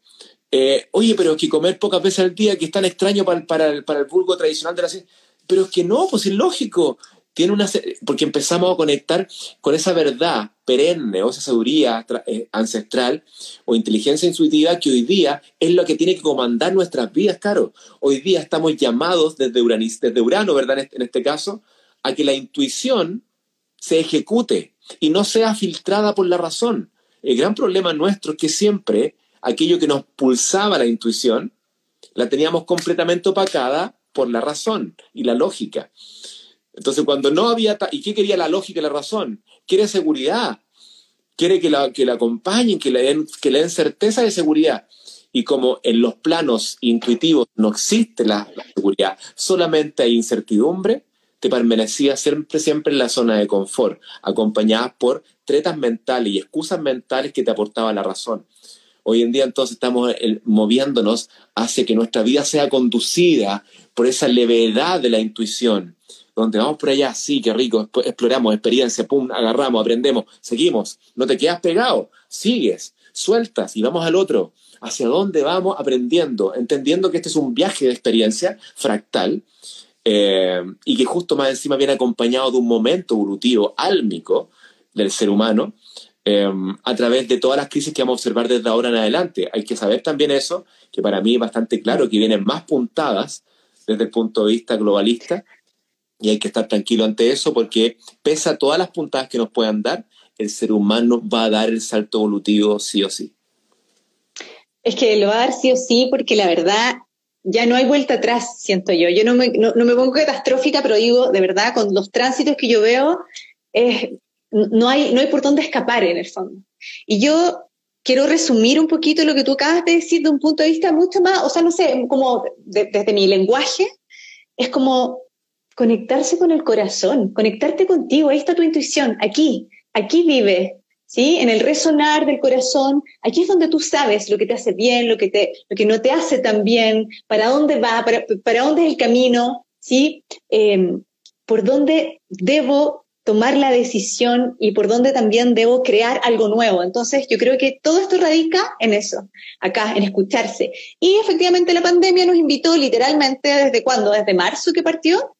A: Eh, oye, pero que comer pocas veces al día, que es tan extraño para, para, el, para el vulgo tradicional de la ciencia. Pero es que no, pues es lógico. Tiene una, porque empezamos a conectar con esa verdad perenne o esa sabiduría eh, ancestral o inteligencia intuitiva que hoy día es lo que tiene que comandar nuestras vidas, claro. Hoy día estamos llamados desde, Uranis, desde Urano, ¿verdad? Este, en este caso, a que la intuición se ejecute y no sea filtrada por la razón. El gran problema nuestro es que siempre aquello que nos pulsaba la intuición la teníamos completamente opacada por la razón y la lógica. Entonces, cuando no había... ¿Y qué quería la lógica y la razón? Quiere seguridad, quiere que la, que la acompañen, que le, den, que le den certeza de seguridad. Y como en los planos intuitivos no existe la, seguridad, solamente hay incertidumbre, te permanecía siempre, siempre en la zona de confort, acompañada por tretas mentales y excusas mentales que te aportaban la razón. Hoy en día entonces estamos eh, moviéndonos hacia que nuestra vida sea conducida por esa levedad de la intuición, donde vamos por allá, sí, qué rico, exploramos experiencia, pum, agarramos, aprendemos, seguimos, no te quedas pegado, sigues, sueltas y vamos al otro. ¿Hacia dónde vamos aprendiendo? Entendiendo que este es un viaje de experiencia fractal eh, y que justo más encima viene acompañado de un momento evolutivo álmico del ser humano eh, a través de todas las crisis que vamos a observar desde ahora en adelante. Hay que saber también eso, que para mí es bastante claro, que vienen más puntadas desde el punto de vista globalista y hay que estar tranquilo ante eso porque pese a todas las puntadas que nos puedan dar, el ser humano va a dar el salto evolutivo sí o sí.
B: Es que lo va a dar sí o sí porque la verdad ya no hay vuelta atrás, siento yo. Yo no me, no, me pongo catastrófica, pero digo, de verdad, con los tránsitos que yo veo, no, hay, no hay por dónde escapar en el fondo. Y yo quiero resumir un poquito lo que tú acabas de decir de un punto de vista mucho más, o sea, no sé, como desde mi lenguaje, es como conectarse con el corazón, conectarte contigo, ahí está tu intuición, aquí, aquí vive, ¿sí? En el resonar del corazón, aquí es donde tú sabes lo que te hace bien, lo que, te, lo que no te hace tan bien, para dónde va, para, para dónde es el camino, ¿sí? Em, por dónde debo tomar la decisión y por dónde también debo crear algo nuevo. Entonces, yo creo que todo esto radica en eso, acá, en escucharse. Y efectivamente la pandemia nos invitó literalmente desde cuándo, desde marzo que partió,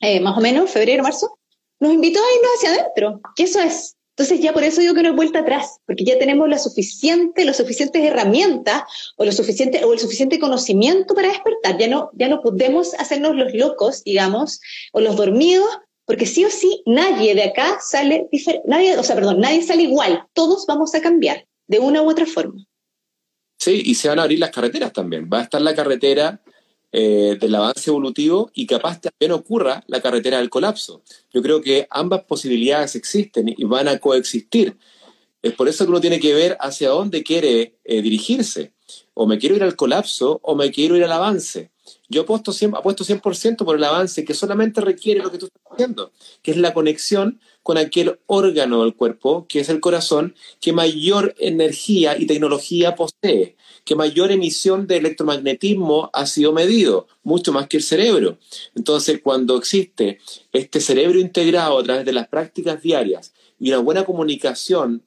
B: eh, más o menos, febrero, marzo, nos invitó a irnos hacia adentro, que eso es. Entonces ya por eso digo que no hay vuelta atrás, porque ya tenemos la suficiente, las suficientes herramientas o, lo suficiente, o el suficiente conocimiento para despertar. Ya no, ya no podemos hacernos los locos, digamos, o los dormidos, porque sí o sí nadie de acá sale diferente, nadie, o sea, perdón, nadie sale igual, todos vamos a cambiar de una u otra forma.
A: Sí, y se van a abrir las carreteras también. Va a estar la carretera eh, del avance evolutivo y capaz también ocurra la carretera del colapso. Yo creo que ambas posibilidades existen y van a coexistir. Es por eso que uno tiene que ver hacia dónde quiere eh, dirigirse. O me quiero ir al colapso o me quiero ir al avance. Yo apuesto 100%, apuesto 100 por el avance que solamente requiere lo que tú estás haciendo, que es la conexión con aquel órgano del cuerpo, que es el corazón, que mayor energía y tecnología posee que mayor emisión de electromagnetismo ha sido medido, mucho más que el cerebro. Entonces, cuando existe este cerebro integrado a través de las prácticas diarias y una buena comunicación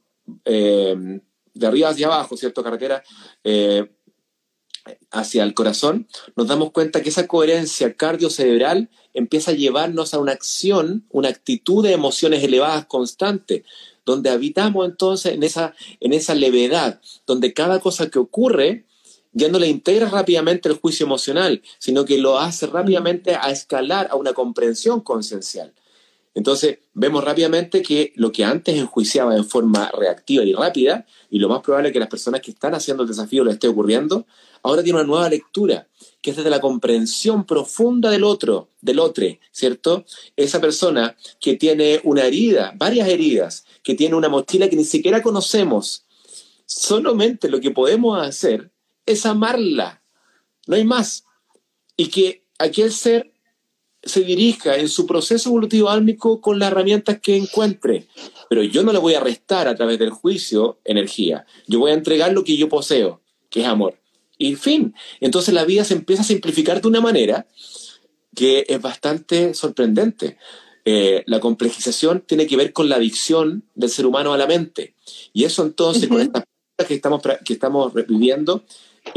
A: eh, de arriba hacia abajo, ¿cierto? Carretera eh, hacia el corazón, nos damos cuenta que esa coherencia cardiocerebral empieza a llevarnos a una acción, una actitud de emociones elevadas constante, donde habitamos entonces en esa, en esa levedad, donde cada cosa que ocurre ya no le integra rápidamente el juicio emocional, sino que lo hace rápidamente a escalar a una comprensión conciencial. Entonces, vemos rápidamente que lo que antes enjuiciaba en forma reactiva y rápida, y lo más probable es que las personas que están haciendo el desafío lo esté ocurriendo, ahora tiene una nueva lectura, que es desde la comprensión profunda del otro, del otro, ¿cierto? Esa persona que tiene una herida, varias heridas, que tiene una mochila que ni siquiera conocemos, solamente lo que podemos hacer es amarla, no hay más. Y que aquel ser se dirija en su proceso evolutivo álmico con las herramientas que encuentre. Pero yo no le voy a restar a través del juicio energía. Yo voy a entregar lo que yo poseo, que es amor. Y fin. Entonces la vida se empieza a simplificar de una manera que es bastante sorprendente. Eh, la complejización tiene que ver con la adicción del ser humano a la mente. Y eso entonces, con estas que estamos, que estamos viviendo,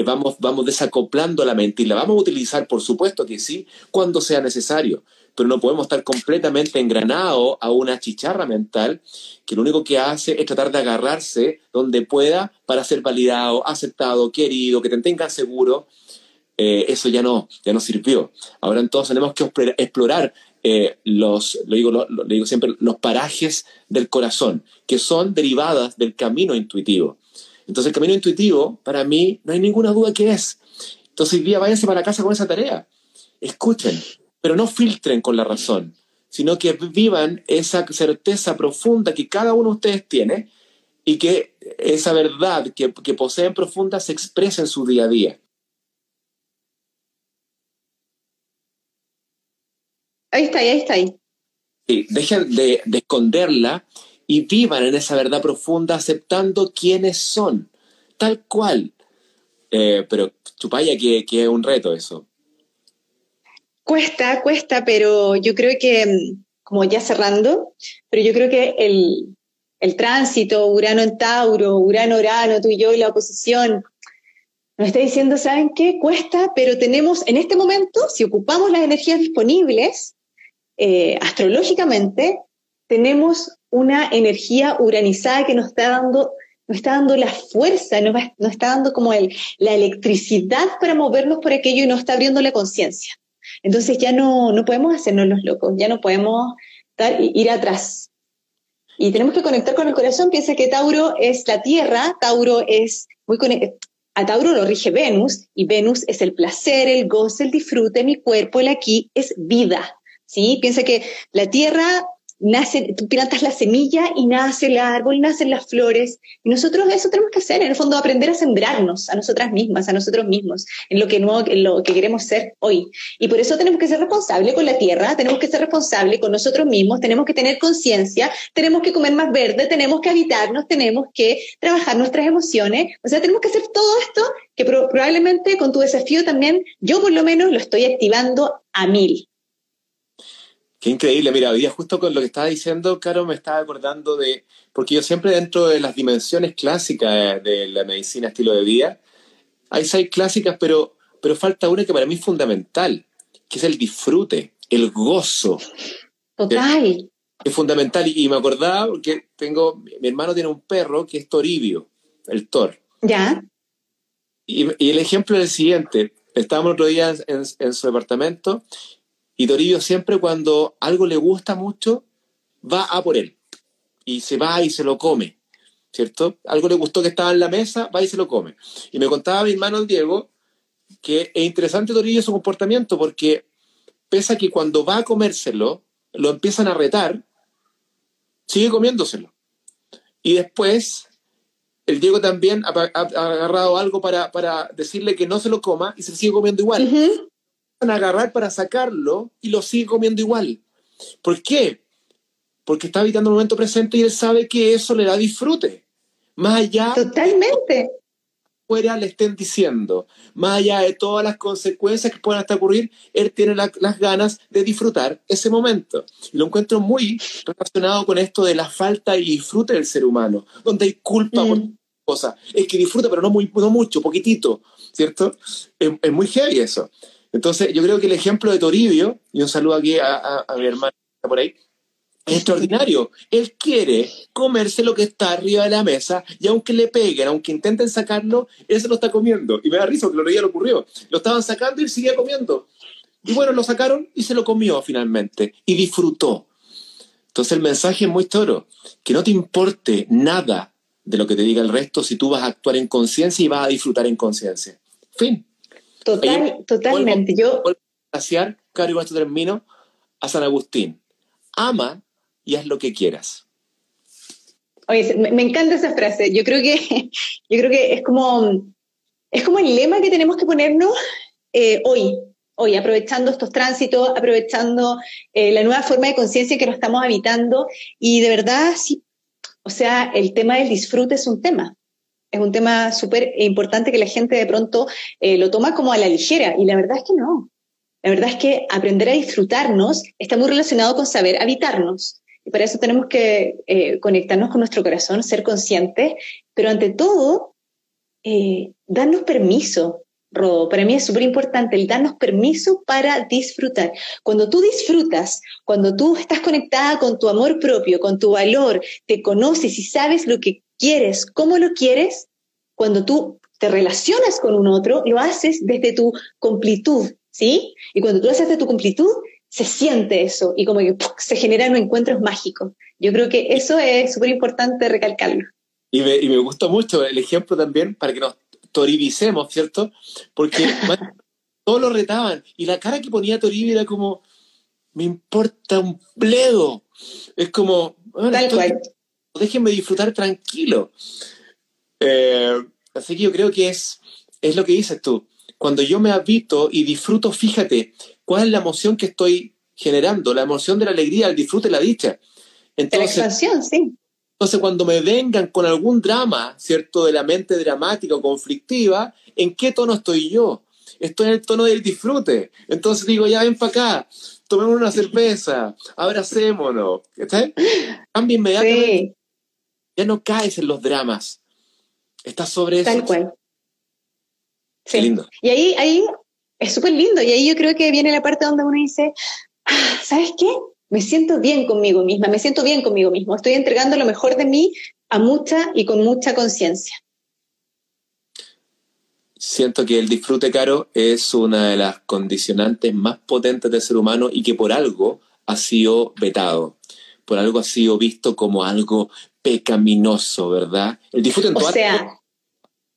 A: vamos, vamos desacoplando la mente y la vamos a utilizar, por supuesto que sí, cuando sea necesario, pero no podemos estar completamente engranados a una chicharra mental que lo único que hace es tratar de agarrarse donde pueda para ser validado, aceptado, querido, que te tengan seguro. Eh, eso ya no, ya no sirvió. Ahora entonces tenemos que explorar eh, los, lo digo, lo digo siempre, los parajes del corazón, que son derivadas del camino intuitivo. Entonces el camino intuitivo, para mí, no hay ninguna duda que es Entonces hoy día váyanse para casa con esa tarea. Escuchen, pero no filtren con la razón, sino que vivan esa certeza profunda que cada uno de ustedes tiene y que esa verdad que, que poseen profunda se expresa en su día a día.
B: Ahí está, ahí está. Ahí.
A: Sí, dejen de, esconderla y vivan en esa verdad profunda aceptando quiénes son, tal cual. Eh, pero chupaya que, que es un reto eso.
B: Cuesta, cuesta, pero yo creo que, mm, como ya cerrando, pero yo creo que el, el tránsito, Urano en Tauro, Urano, Urano, tú y yo y la oposición, nos está diciendo, ¿saben qué? Cuesta, pero tenemos en este momento, si ocupamos las energías disponibles, eh, astrológicamente, tenemos una energía uranizada que nos está dando, nos está dando la fuerza, nos, está dando como el, la electricidad para movernos por aquello y nos está abriendo la conciencia. Entonces ya no, no podemos hacernos los locos, ya no podemos ir atrás. Y tenemos que conectar con el corazón. Piensa que Tauro es la tierra, Tauro es muy a Tauro lo rige Venus y Venus es el placer, el goce, el disfrute, mi cuerpo, el aquí es vida. ¿sí? Piensa que la tierra nace, tú plantas la semilla y nace el árbol, nacen las flores. Y nosotros eso tenemos que hacer, en el fondo aprender a sembrarnos a nosotras mismas, a nosotros mismos, en lo que, no, en lo que queremos ser hoy. Y por eso tenemos que ser responsables con la tierra, tenemos que ser responsables con nosotros mismos, tenemos que tener conciencia, tenemos que comer más verde, tenemos que habitarnos, tenemos que trabajar nuestras emociones. O sea, tenemos que hacer todo esto que probablemente con tu desafío también, yo por lo menos lo estoy activando a mil.
A: Qué increíble. Mira, hoy día justo con lo que estaba diciendo, Caro, me estaba acordando de, porque yo siempre dentro de las dimensiones clásicas de la medicina estilo de vida, hay seis clásicas, pero, pero falta una que para mí es fundamental, que es el disfrute, el gozo.
B: Total.
A: Es, fundamental. Y, me acordaba porque tengo, mi hermano tiene un perro que es Toribio, el Thor.
B: Ya.
A: Y, el ejemplo es el siguiente. Estábamos otro día en, en su departamento y Toribio siempre cuando algo le gusta mucho, va a por él. Y se va y se lo come, ¿cierto? Algo le gustó que estaba en la mesa, va y se lo come. Y me contaba mi hermano Diego que es interesante Toribio su comportamiento porque pese a que cuando va a comérselo, lo empiezan a retar, sigue comiéndoselo. Y después, el Diego también ha, agarrado algo para, decirle que no se lo coma y se sigue comiendo igual a agarrar para sacarlo y lo sigue comiendo igual. ¿Por qué? Porque está habitando el momento presente y él sabe que eso le da disfrute. Más allá.
B: Totalmente.
A: Fuera le estén diciendo, más allá de todas las consecuencias que puedan hasta ocurrir, él tiene las ganas de disfrutar ese momento. Y lo encuentro muy relacionado con esto de la falta y disfrute del ser humano, donde hay culpa por mm. cosas. Es que disfruta, pero no, muy, no mucho, poquitito, ¿cierto? Es, es muy heavy eso. Entonces, yo creo que el ejemplo de Toribio, y un saludo aquí a, mi hermano por ahí, es extraordinario. Él quiere comerse lo que está arriba de la mesa y aunque le peguen, aunque intenten sacarlo, él se lo está comiendo. Y me da risa porque lo día le ocurrió. Lo estaban sacando y él seguía comiendo. Y bueno, lo sacaron y se lo comió finalmente. Y disfrutó. Entonces el mensaje es muy toro. Que no te importe nada de lo que te diga el resto si tú vas a actuar en conciencia y vas a disfrutar en conciencia. Fin.
B: Total, totalmente. Yo.
A: Gracias, Caro, y con esto termino, a San Agustín. Ama y haz lo que quieras.
B: Oye, me, encanta esa frase. Yo creo que, yo creo que es como, es como el lema que tenemos que ponernos eh, hoy, hoy, aprovechando estos tránsitos, aprovechando eh, la nueva forma de conciencia que nos estamos habitando. Y de verdad, sí, o sea, el tema del disfrute es un tema es un tema súper importante que la gente de pronto eh, lo toma como a la ligera y la verdad es que no. La verdad es que aprender a disfrutarnos está muy relacionado con saber habitarnos. Y para eso tenemos que eh, conectarnos con nuestro corazón, ser conscientes, pero ante todo, eh, darnos permiso, Rodo. Para mí es súper importante el darnos permiso para disfrutar. Cuando tú disfrutas, cuando tú estás conectada con tu amor propio, con tu valor, te conoces y sabes lo que quieres, cómo lo quieres, cuando tú te relacionas con un otro, lo haces desde tu completud, ¿sí? Y cuando tú haces de tu completud, se siente eso y como que se generan encuentros mágicos. Yo creo que eso es súper importante recalcarlo.
A: Y me, y me gustó mucho el ejemplo también para que nos toribicemos, ¿cierto? Porque todos lo retaban. Y la cara que ponía Toribi era como, me importa un pledo. Es como, déjenme disfrutar tranquilo. Eh, así que yo creo que es, es lo que dices tú. Cuando yo me habito y disfruto, fíjate, cuál es la emoción que estoy generando, la emoción de la alegría, el disfrute, la dicha.
B: Entonces, la sí.
A: Entonces, cuando me vengan con algún drama, ¿cierto?, de la mente dramática o conflictiva, ¿en qué tono estoy yo? Estoy en el tono del disfrute. Entonces digo, ya ven para acá, tomemos una cerveza, abracémonos. ¿Está? Cambia inmediatamente. Ya no caes en los dramas. Estás sobre eso.
B: Tal cual. Sí. lindo. Y ahí, ahí es súper lindo. Y ahí yo creo que viene la parte donde uno dice, ah, ¿sabes qué? me siento bien conmigo misma, me siento bien conmigo mismo, estoy entregando lo mejor de mí a mucha y con mucha conciencia.
A: Siento que el disfrute caro es una de las condicionantes más potentes del ser humano y que por algo ha sido vetado, por algo ha sido visto como algo pecaminoso, ¿verdad? El disfrute en
B: o sea,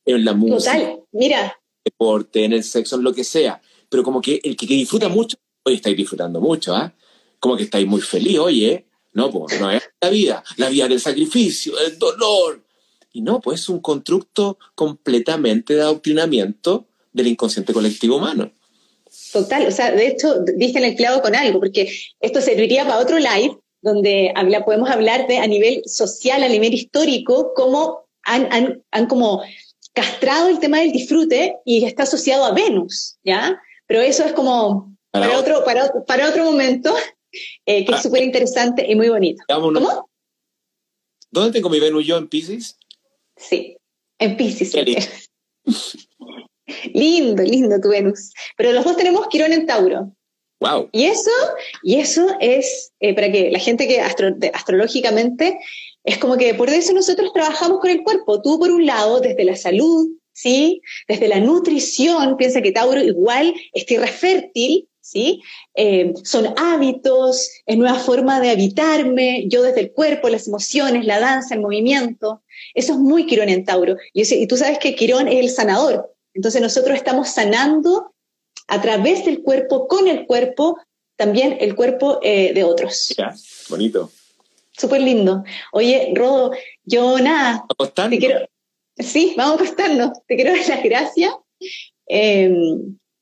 A: en la música,
B: total, mira,
A: en el deporte, en el sexo, en lo que sea, pero como que el que, disfruta mucho, hoy estáis disfrutando mucho, ¿ah? como que estáis muy feliz, oye, no, pues no es la vida, la vida del sacrificio, del dolor. Y no, pues es un constructo completamente de adoctrinamiento del inconsciente colectivo humano.
B: Total, o sea, de hecho, diste en el clavo con algo, porque esto serviría para otro live, donde habla, podemos hablar de a nivel social, a nivel histórico, cómo han, han, han como castrado el tema del disfrute y está asociado a Venus, ¿ya? Pero eso es como para, otro, para, para otro momento. Eh, que es ah. súper interesante y muy bonito. ¿Cómo?
A: ¿Dónde tengo mi Venus yo? ¿En Pisces?
B: Sí, en Pisces. Lindo. lindo. tu Venus. Pero los dos tenemos Quirón en Tauro.
A: Wow.
B: Y eso, y eso es eh, para que la gente que astrológicamente es como que por eso nosotros trabajamos con el cuerpo. Tú por un lado, desde la salud, ¿sí? Desde la nutrición, piensa que Tauro igual es tierra fértil, ¿sí? Eh, son hábitos, es nueva forma de habitarme, yo desde el cuerpo, las emociones, la danza, el movimiento. Eso es muy Quirón en Tauro. Y, tú sabes que Quirón es el sanador. Entonces nosotros estamos sanando a través del cuerpo, con el cuerpo, también el cuerpo eh, de otros.
A: Ya, bonito.
B: Súper lindo. Oye, Rodo, yo nada.
A: Te
B: quiero, sí, vamos a acostarnos. Te quiero dar las gracias eh,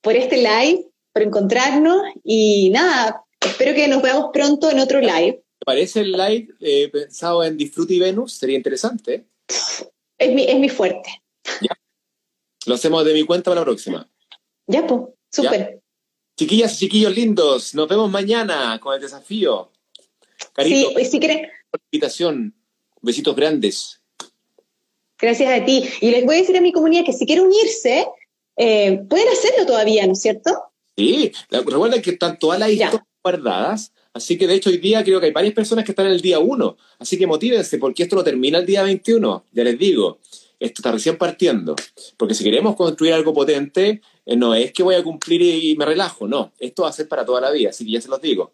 B: por este live por encontrarnos y nada, espero que nos veamos pronto en otro live.
A: ¿Parece el live eh, pensado en Disfrute y Venus? Sería interesante.
B: Es mi, es mi fuerte.
A: Ya. Lo hacemos de mi cuenta para la próxima.
B: Ya, pues, súper.
A: Chiquillas y chiquillos lindos, nos vemos mañana con el desafío.
B: Carito, sí, si quieren.
A: Invitación, besitos grandes.
B: Gracias a ti. Y les voy a decir a mi comunidad que si quieren unirse, eh, pueden hacerlo todavía, ¿no es cierto?
A: Sí, recuerden que están todas las historias guardadas, así que de hecho hoy día creo que hay varias personas que están en el día 1, así que motívense porque esto no termina el día 21, ya les digo, esto está recién partiendo, porque si queremos construir algo potente, no es que voy a cumplir y me relajo, no, esto va a ser para toda la vida, así que ya se los digo.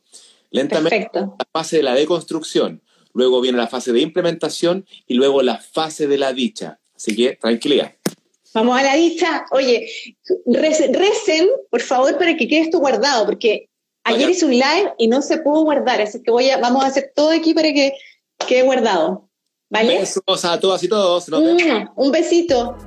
A: Lentamente la fase de la deconstrucción, luego viene la fase de implementación y luego la fase de la dicha, así que tranquilidad.
B: Vamos a la dicha. Oye, recen, por favor, para que quede esto guardado, porque ayer hice un live y no se pudo guardar, así que voy a, vamos a hacer todo aquí para que quede guardado. ¿Vale?
A: Besos a todas y todos.
B: un besito.